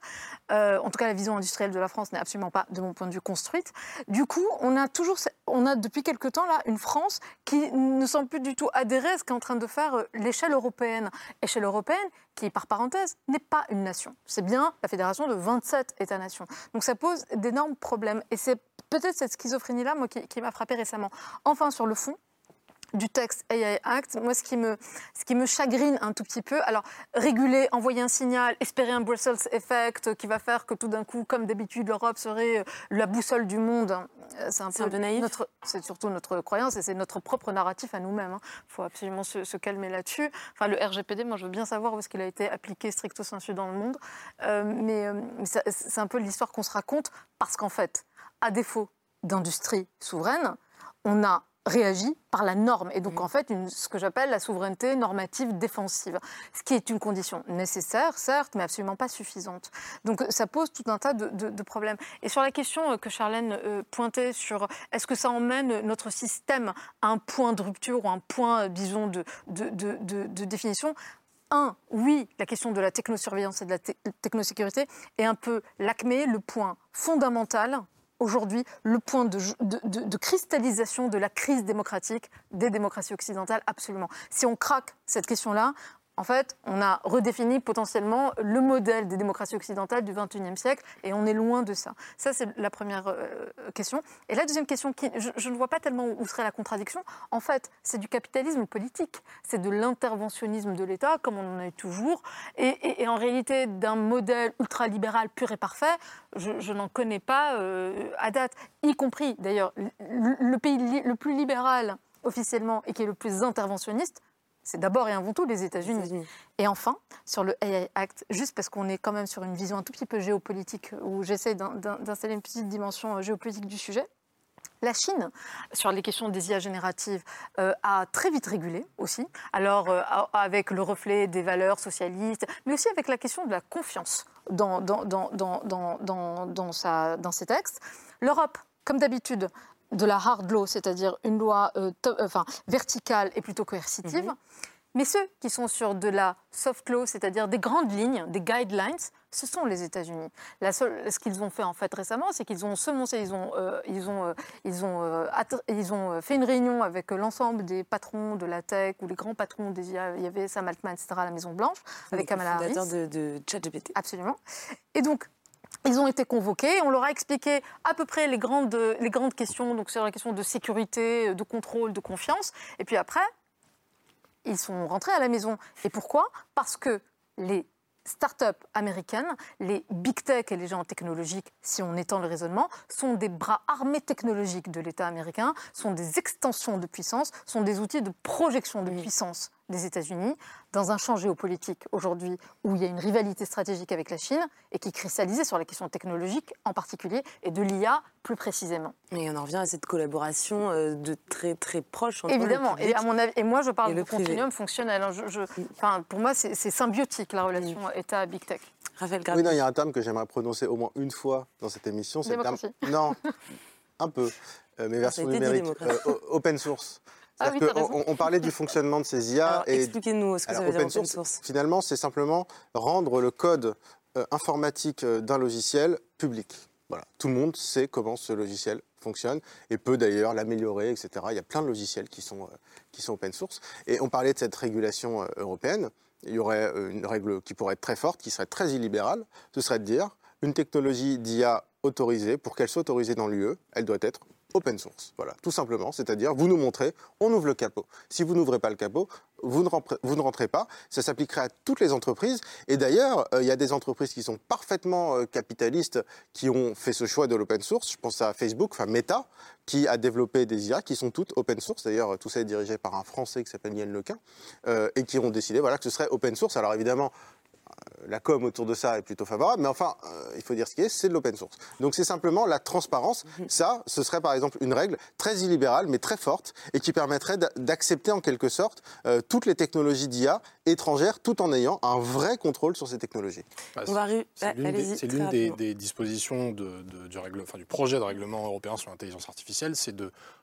Speaker 12: Euh, en tout cas, la vision industrielle de la France n'est absolument pas, de mon point de vue, construite. Du coup, on a toujours, on a depuis quelque temps là une France qui ne semble plus du tout adhérer à ce qu'est en train de faire l'échelle européenne. Échelle européenne qui, par parenthèse, n'est pas une nation. C'est bien la fédération de 27 États-nations. Donc ça pose d'énormes problèmes. Et c'est peut-être cette schizophrénie-là, moi, qui m'a frappé récemment. Enfin, sur le fond, du texte AI Act, moi, ce qui, me, ce qui me chagrine un tout petit peu, alors réguler, envoyer un signal, espérer un Brussels effect qui va faire que tout d'un coup, comme d'habitude, l'Europe serait euh, la boussole du monde, euh, c'est un, peu, naïf. C'est surtout notre croyance et c'est notre propre narratif à nous-mêmes. Il hein. faut absolument se, calmer là-dessus. Enfin, le RGPD, moi, je veux bien savoir où est-ce qu'il a été appliqué stricto sensu dans le monde, euh, mais, mais c'est un peu l'histoire qu'on se raconte parce qu'en fait, à défaut d'industrie souveraine, on a réagit par la norme. Et donc, en fait, une, ce que j'appelle la souveraineté normative défensive, ce qui est une condition nécessaire, certes, mais absolument pas suffisante. Donc, ça pose tout un tas de, de- de problèmes. Et sur la question euh, que Charlène euh, pointait sur est-ce que ça emmène notre système à un point de rupture ou un point, euh, disons, de, de, définition? Un, oui, la question de la technosurveillance et de la te- technosécurité est un peu l'acmé, le point fondamental aujourd'hui, le point de, cristallisation de la crise démocratique des démocraties occidentales, absolument. Si on craque cette question-là, en fait, on a redéfini potentiellement le modèle des démocraties occidentales du XXIe siècle et on est loin de ça. Ça, c'est la première euh, question. Et la deuxième question, qui, je, ne vois pas tellement où serait la contradiction. En fait, c'est du capitalisme politique, c'est de l'interventionnisme de l'État, comme on en a eu toujours. Et, en réalité, d'un modèle ultralibéral pur et parfait, je, n'en connais pas euh, à date, y compris d'ailleurs le, pays le plus libéral officiellement et qui est le plus interventionniste, c'est d'abord et avant tout les États-Unis. Et enfin, sur le AI Act, juste parce qu'on est quand même sur une vision un tout petit peu géopolitique, où j'essaie d'in- d'in- d'installer une petite dimension euh, géopolitique du sujet, la Chine, sur les questions des IA génératives, euh, a très vite régulé aussi. Alors, euh, avec le reflet des valeurs socialistes, mais aussi avec la question de la confiance dans, dans, dans, dans, dans, dans, dans sa- dans ses textes. L'Europe, comme d'habitude, de la hard law, c'est-à-dire une loi euh, to- enfin, verticale et plutôt coercitive. Mais ceux qui sont sur de la soft law, c'est-à-dire des grandes lignes, des guidelines, ce sont les États-Unis. Ce qu'ils ont fait en fait récemment, c'est qu'ils ont semoncé, ils ont, euh, ils ont, euh, ils ont, euh, ils ont euh, fait une réunion avec euh, l'ensemble des patrons de la tech ou les grands patrons des IA. Il y avait Sam Altman, etc. à la Maison Blanche avec Kamala Harris.
Speaker 2: de, de ChatGPT.
Speaker 12: Absolument. Et donc, ils ont été convoqués, on leur a expliqué à peu près les grandes, les grandes questions, donc sur la question de sécurité, de contrôle, de confiance. Et puis après, ils sont rentrés à la maison. Et pourquoi? Parce que les start-up américaines, les big tech et les géants technologiques, si on étend le raisonnement, sont des bras armés technologiques de l'État américain, sont des extensions de puissance, sont des outils de projection de puissance des États-Unis dans un champ géopolitique aujourd'hui où il y a une rivalité stratégique avec la Chine et qui est cristallisée sur la question technologique en particulier et de l'IA plus précisément.
Speaker 2: Et on en revient à cette collaboration euh, de très très proche entre
Speaker 12: Évidemment.
Speaker 2: le
Speaker 12: Et, à mon avis, et moi, je parle
Speaker 2: le
Speaker 12: de
Speaker 2: privé.
Speaker 12: continuum fonctionnel. hein. Je- je- enfin, pour moi, c'est symbiotique la relation État-Big Tech.
Speaker 2: Raphaël
Speaker 15: Oui, non, il y a un terme que j'aimerais prononcer au moins une fois dans cette émission. C'est le terme. Non, un peu. Euh, mais version numérique. euh, open source.
Speaker 2: Ah oui,
Speaker 15: on, on parlait du fonctionnement de ces IA.
Speaker 2: Expliquez-nous ce que ça veut dire
Speaker 15: open
Speaker 2: open
Speaker 15: source,
Speaker 2: source.
Speaker 15: Finalement, c'est simplement rendre le code euh, informatique euh, d'un logiciel public. Voilà. Tout le monde sait comment ce logiciel fonctionne et peut d'ailleurs l'améliorer, etc. Il y a plein de logiciels qui sont, euh, qui sont open source. Et on parlait de cette régulation euh, européenne. Il y aurait une règle qui pourrait être très forte, qui serait très illibérale. Ce serait de dire une technologie d'IA autorisée, pour qu'elle soit autorisée dans l'UE, elle doit être open source. Voilà, tout simplement. C'est-à-dire, vous nous montrez, on ouvre le capot. Si vous n'ouvrez pas le capot, vous ne, rentrez, pas. Ça s'appliquerait à toutes les entreprises. Et d'ailleurs, euh, il y a des entreprises qui sont parfaitement euh, capitalistes qui ont fait ce choix de l'open source. Je pense à Facebook, enfin Meta, qui a développé des IA qui sont toutes open source. D'ailleurs, tout ça est dirigé par un Français qui s'appelle Yann Lequin, euh, et qui ont décidé voilà, que ce serait open source. Alors évidemment, la com autour de ça est plutôt favorable, mais enfin, euh, il faut dire ce qui est, c'est de l'open source. Donc c'est simplement la transparence. Ça, ce serait par exemple une règle très illibérale, mais très forte, et qui permettrait d'a- d'accepter en quelque sorte euh, toutes les technologies d'IA étrangères, tout en ayant un vrai contrôle sur ces technologies.
Speaker 11: Bah,
Speaker 2: On va ru-
Speaker 11: C'est l'une des, dispositions de- de- du, règle- enfin, du projet de règlement européen sur l'intelligence artificielle, c'est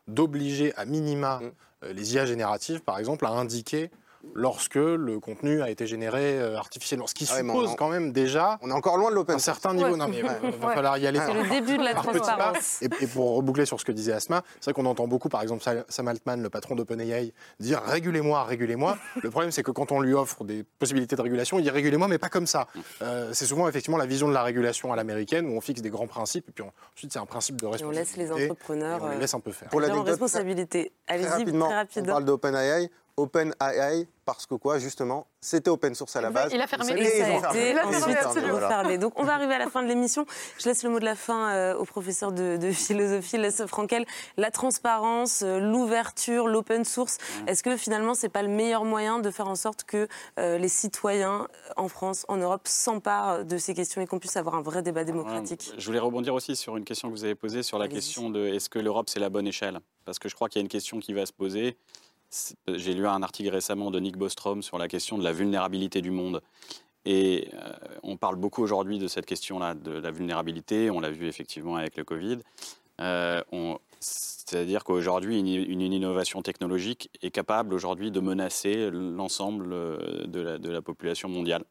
Speaker 11: d'obliger à minima
Speaker 15: Mm.
Speaker 11: euh, les IA génératives, par exemple, à indiquer lorsque le contenu a été généré euh, artificiellement. Ce qui
Speaker 15: Ah ouais,
Speaker 11: suppose
Speaker 15: on-
Speaker 11: quand même déjà
Speaker 15: On est encore loin de l'open
Speaker 11: un certain niveau.
Speaker 2: Ouais.
Speaker 11: Non, mais il va, il va
Speaker 2: Ouais.
Speaker 11: falloir y aller.
Speaker 2: C'est le début de la transparence.
Speaker 11: Et, et pour reboucler sur ce que disait Asma, c'est vrai qu'on entend beaucoup, par exemple, Sa- Sam Altman, le patron d'OpenAI, dire régulez-moi, régulez-moi. le problème, c'est que quand on lui offre des possibilités de régulation, il dit régulez-moi, mais pas comme ça. Euh, c'est souvent effectivement la vision de la régulation à l'américaine où on fixe des grands principes et puis ensuite c'est un principe de
Speaker 2: Et on
Speaker 11: responsabilité.
Speaker 2: laisse les entrepreneurs
Speaker 11: et on les
Speaker 2: euh,
Speaker 11: laisse un peu faire.
Speaker 15: Pour l'anecdote,
Speaker 2: responsabilité.
Speaker 15: Très
Speaker 2: Allez-y,
Speaker 15: rapidement,
Speaker 2: très
Speaker 15: on
Speaker 2: rapide.
Speaker 15: parle d'OpenAI. OpenAI parce que quoi, justement, c'était open source à la base.
Speaker 2: Il a fermé et ça a été ensuite refermé. Donc on va arriver à la fin de l'émission. Je laisse le mot de la fin euh, au professeur de, de philosophie, Les Frankel. La transparence, euh, l'ouverture, l'open source. Est-ce que finalement c'est pas le meilleur moyen de faire en sorte que euh, les citoyens en France, en Europe, s'emparent de ces questions et qu'on puisse avoir un vrai débat démocratique?
Speaker 14: Je voulais rebondir aussi sur une question que vous avez posée sur la question de est-ce que l'Europe c'est la bonne échelle? Parce que je crois qu'il y a une question qui va se poser. J'ai lu un article récemment de Nick Bostrom sur la question de la vulnérabilité du monde. Et euh, on parle beaucoup aujourd'hui de cette question-là, de la vulnérabilité. On l'a vu effectivement avec le Covid. Euh, c'est-à-dire qu'aujourd'hui, une, innovation technologique est capable aujourd'hui de menacer l'ensemble euh, de la population mondiale.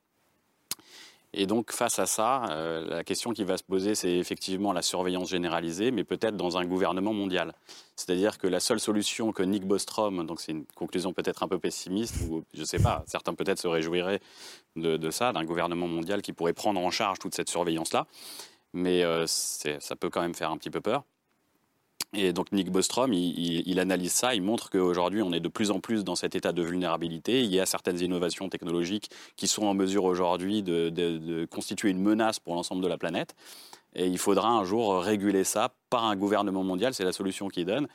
Speaker 14: Et donc, face à ça, euh, la question qui va se poser, c'est effectivement la surveillance généralisée, mais peut-être dans un gouvernement mondial. C'est-à-dire que la seule solution que Nick Bostrom, donc c'est une conclusion peut-être un peu pessimiste, ou je ne sais pas, certains peut-être se réjouiraient de, ça, d'un gouvernement mondial qui pourrait prendre en charge toute cette surveillance-là, mais euh, ça peut quand même faire un petit peu peur. Et donc Nick Bostrom, il, analyse ça, il montre qu'aujourd'hui on est de plus en plus dans cet état de vulnérabilité. Il y a certaines innovations technologiques qui sont en mesure aujourd'hui de, constituer une menace pour l'ensemble de la planète. Et il faudra un jour réguler ça par un gouvernement mondial, c'est la solution qu'il donne.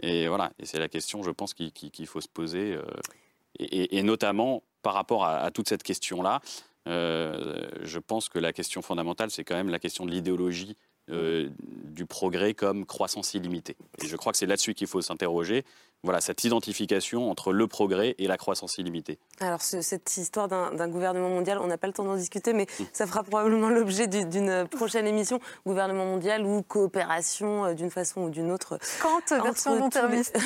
Speaker 14: Et voilà, et c'est la question, je pense, qu'il faut se poser, euh, et, notamment par rapport à, toute cette question-là. Euh, je pense que la question fondamentale, c'est quand même la question de l'idéologie euh, du progrès comme croissance illimitée. Et je crois que c'est là-dessus qu'il faut s'interroger voilà, cette identification entre le progrès et la croissance illimitée.
Speaker 2: Alors, cette histoire d'un gouvernement mondial, on n'a pas le temps d'en discuter, mais mm. ça fera probablement l'objet d'une prochaine émission. Gouvernement mondial ou coopération euh, d'une façon ou d'une autre.
Speaker 12: Quand version long termiste.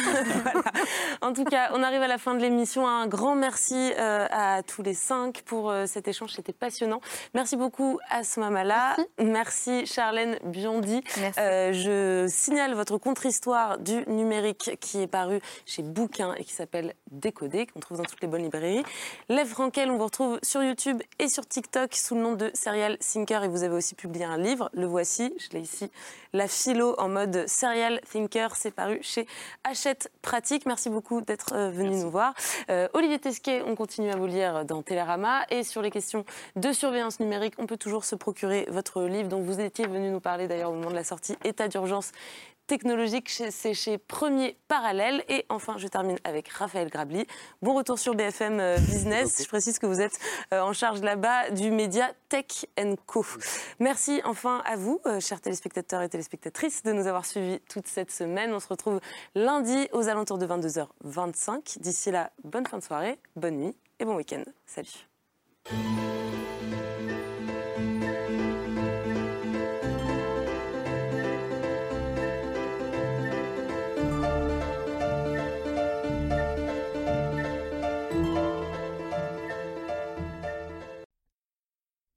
Speaker 2: En tout cas, on arrive à la fin de l'émission. Un grand merci euh, à tous les cinq pour euh, cet échange, c'était passionnant. Merci beaucoup à Smamala. Merci. merci Charlène Biondi. Merci. je signale votre contre-histoire du numérique qui est paru chez Bouquin et qui s'appelle Décoder, qu'on trouve dans toutes les bonnes librairies. Lev Frankel, on vous retrouve sur YouTube et sur TikTok sous le nom de Serial Thinker et vous avez aussi publié un livre, le voici, je l'ai ici, La philo en mode Serial Thinker, c'est paru chez Hachette Pratique. Merci beaucoup d'être euh, venu nous voir. Euh, Olivier Tesquet, on continue à vous lire dans Télérama et sur les questions de surveillance numérique, on peut toujours se procurer votre livre dont vous étiez venu nous parler d'ailleurs au moment de la sortie État d'urgence technologique, c'est chez Premier Parallèle. Et enfin, je termine avec Raphaël Grabli. Bon retour sur BFM euh, Business. Je précise que vous êtes euh, en charge là-bas du média Tech Co. Merci enfin à vous, euh, chers téléspectateurs et téléspectatrices, de nous avoir suivis toute cette semaine. On se retrouve lundi aux alentours de 22h25. D'ici là, bonne fin de soirée, bonne nuit et bon week-end. Salut.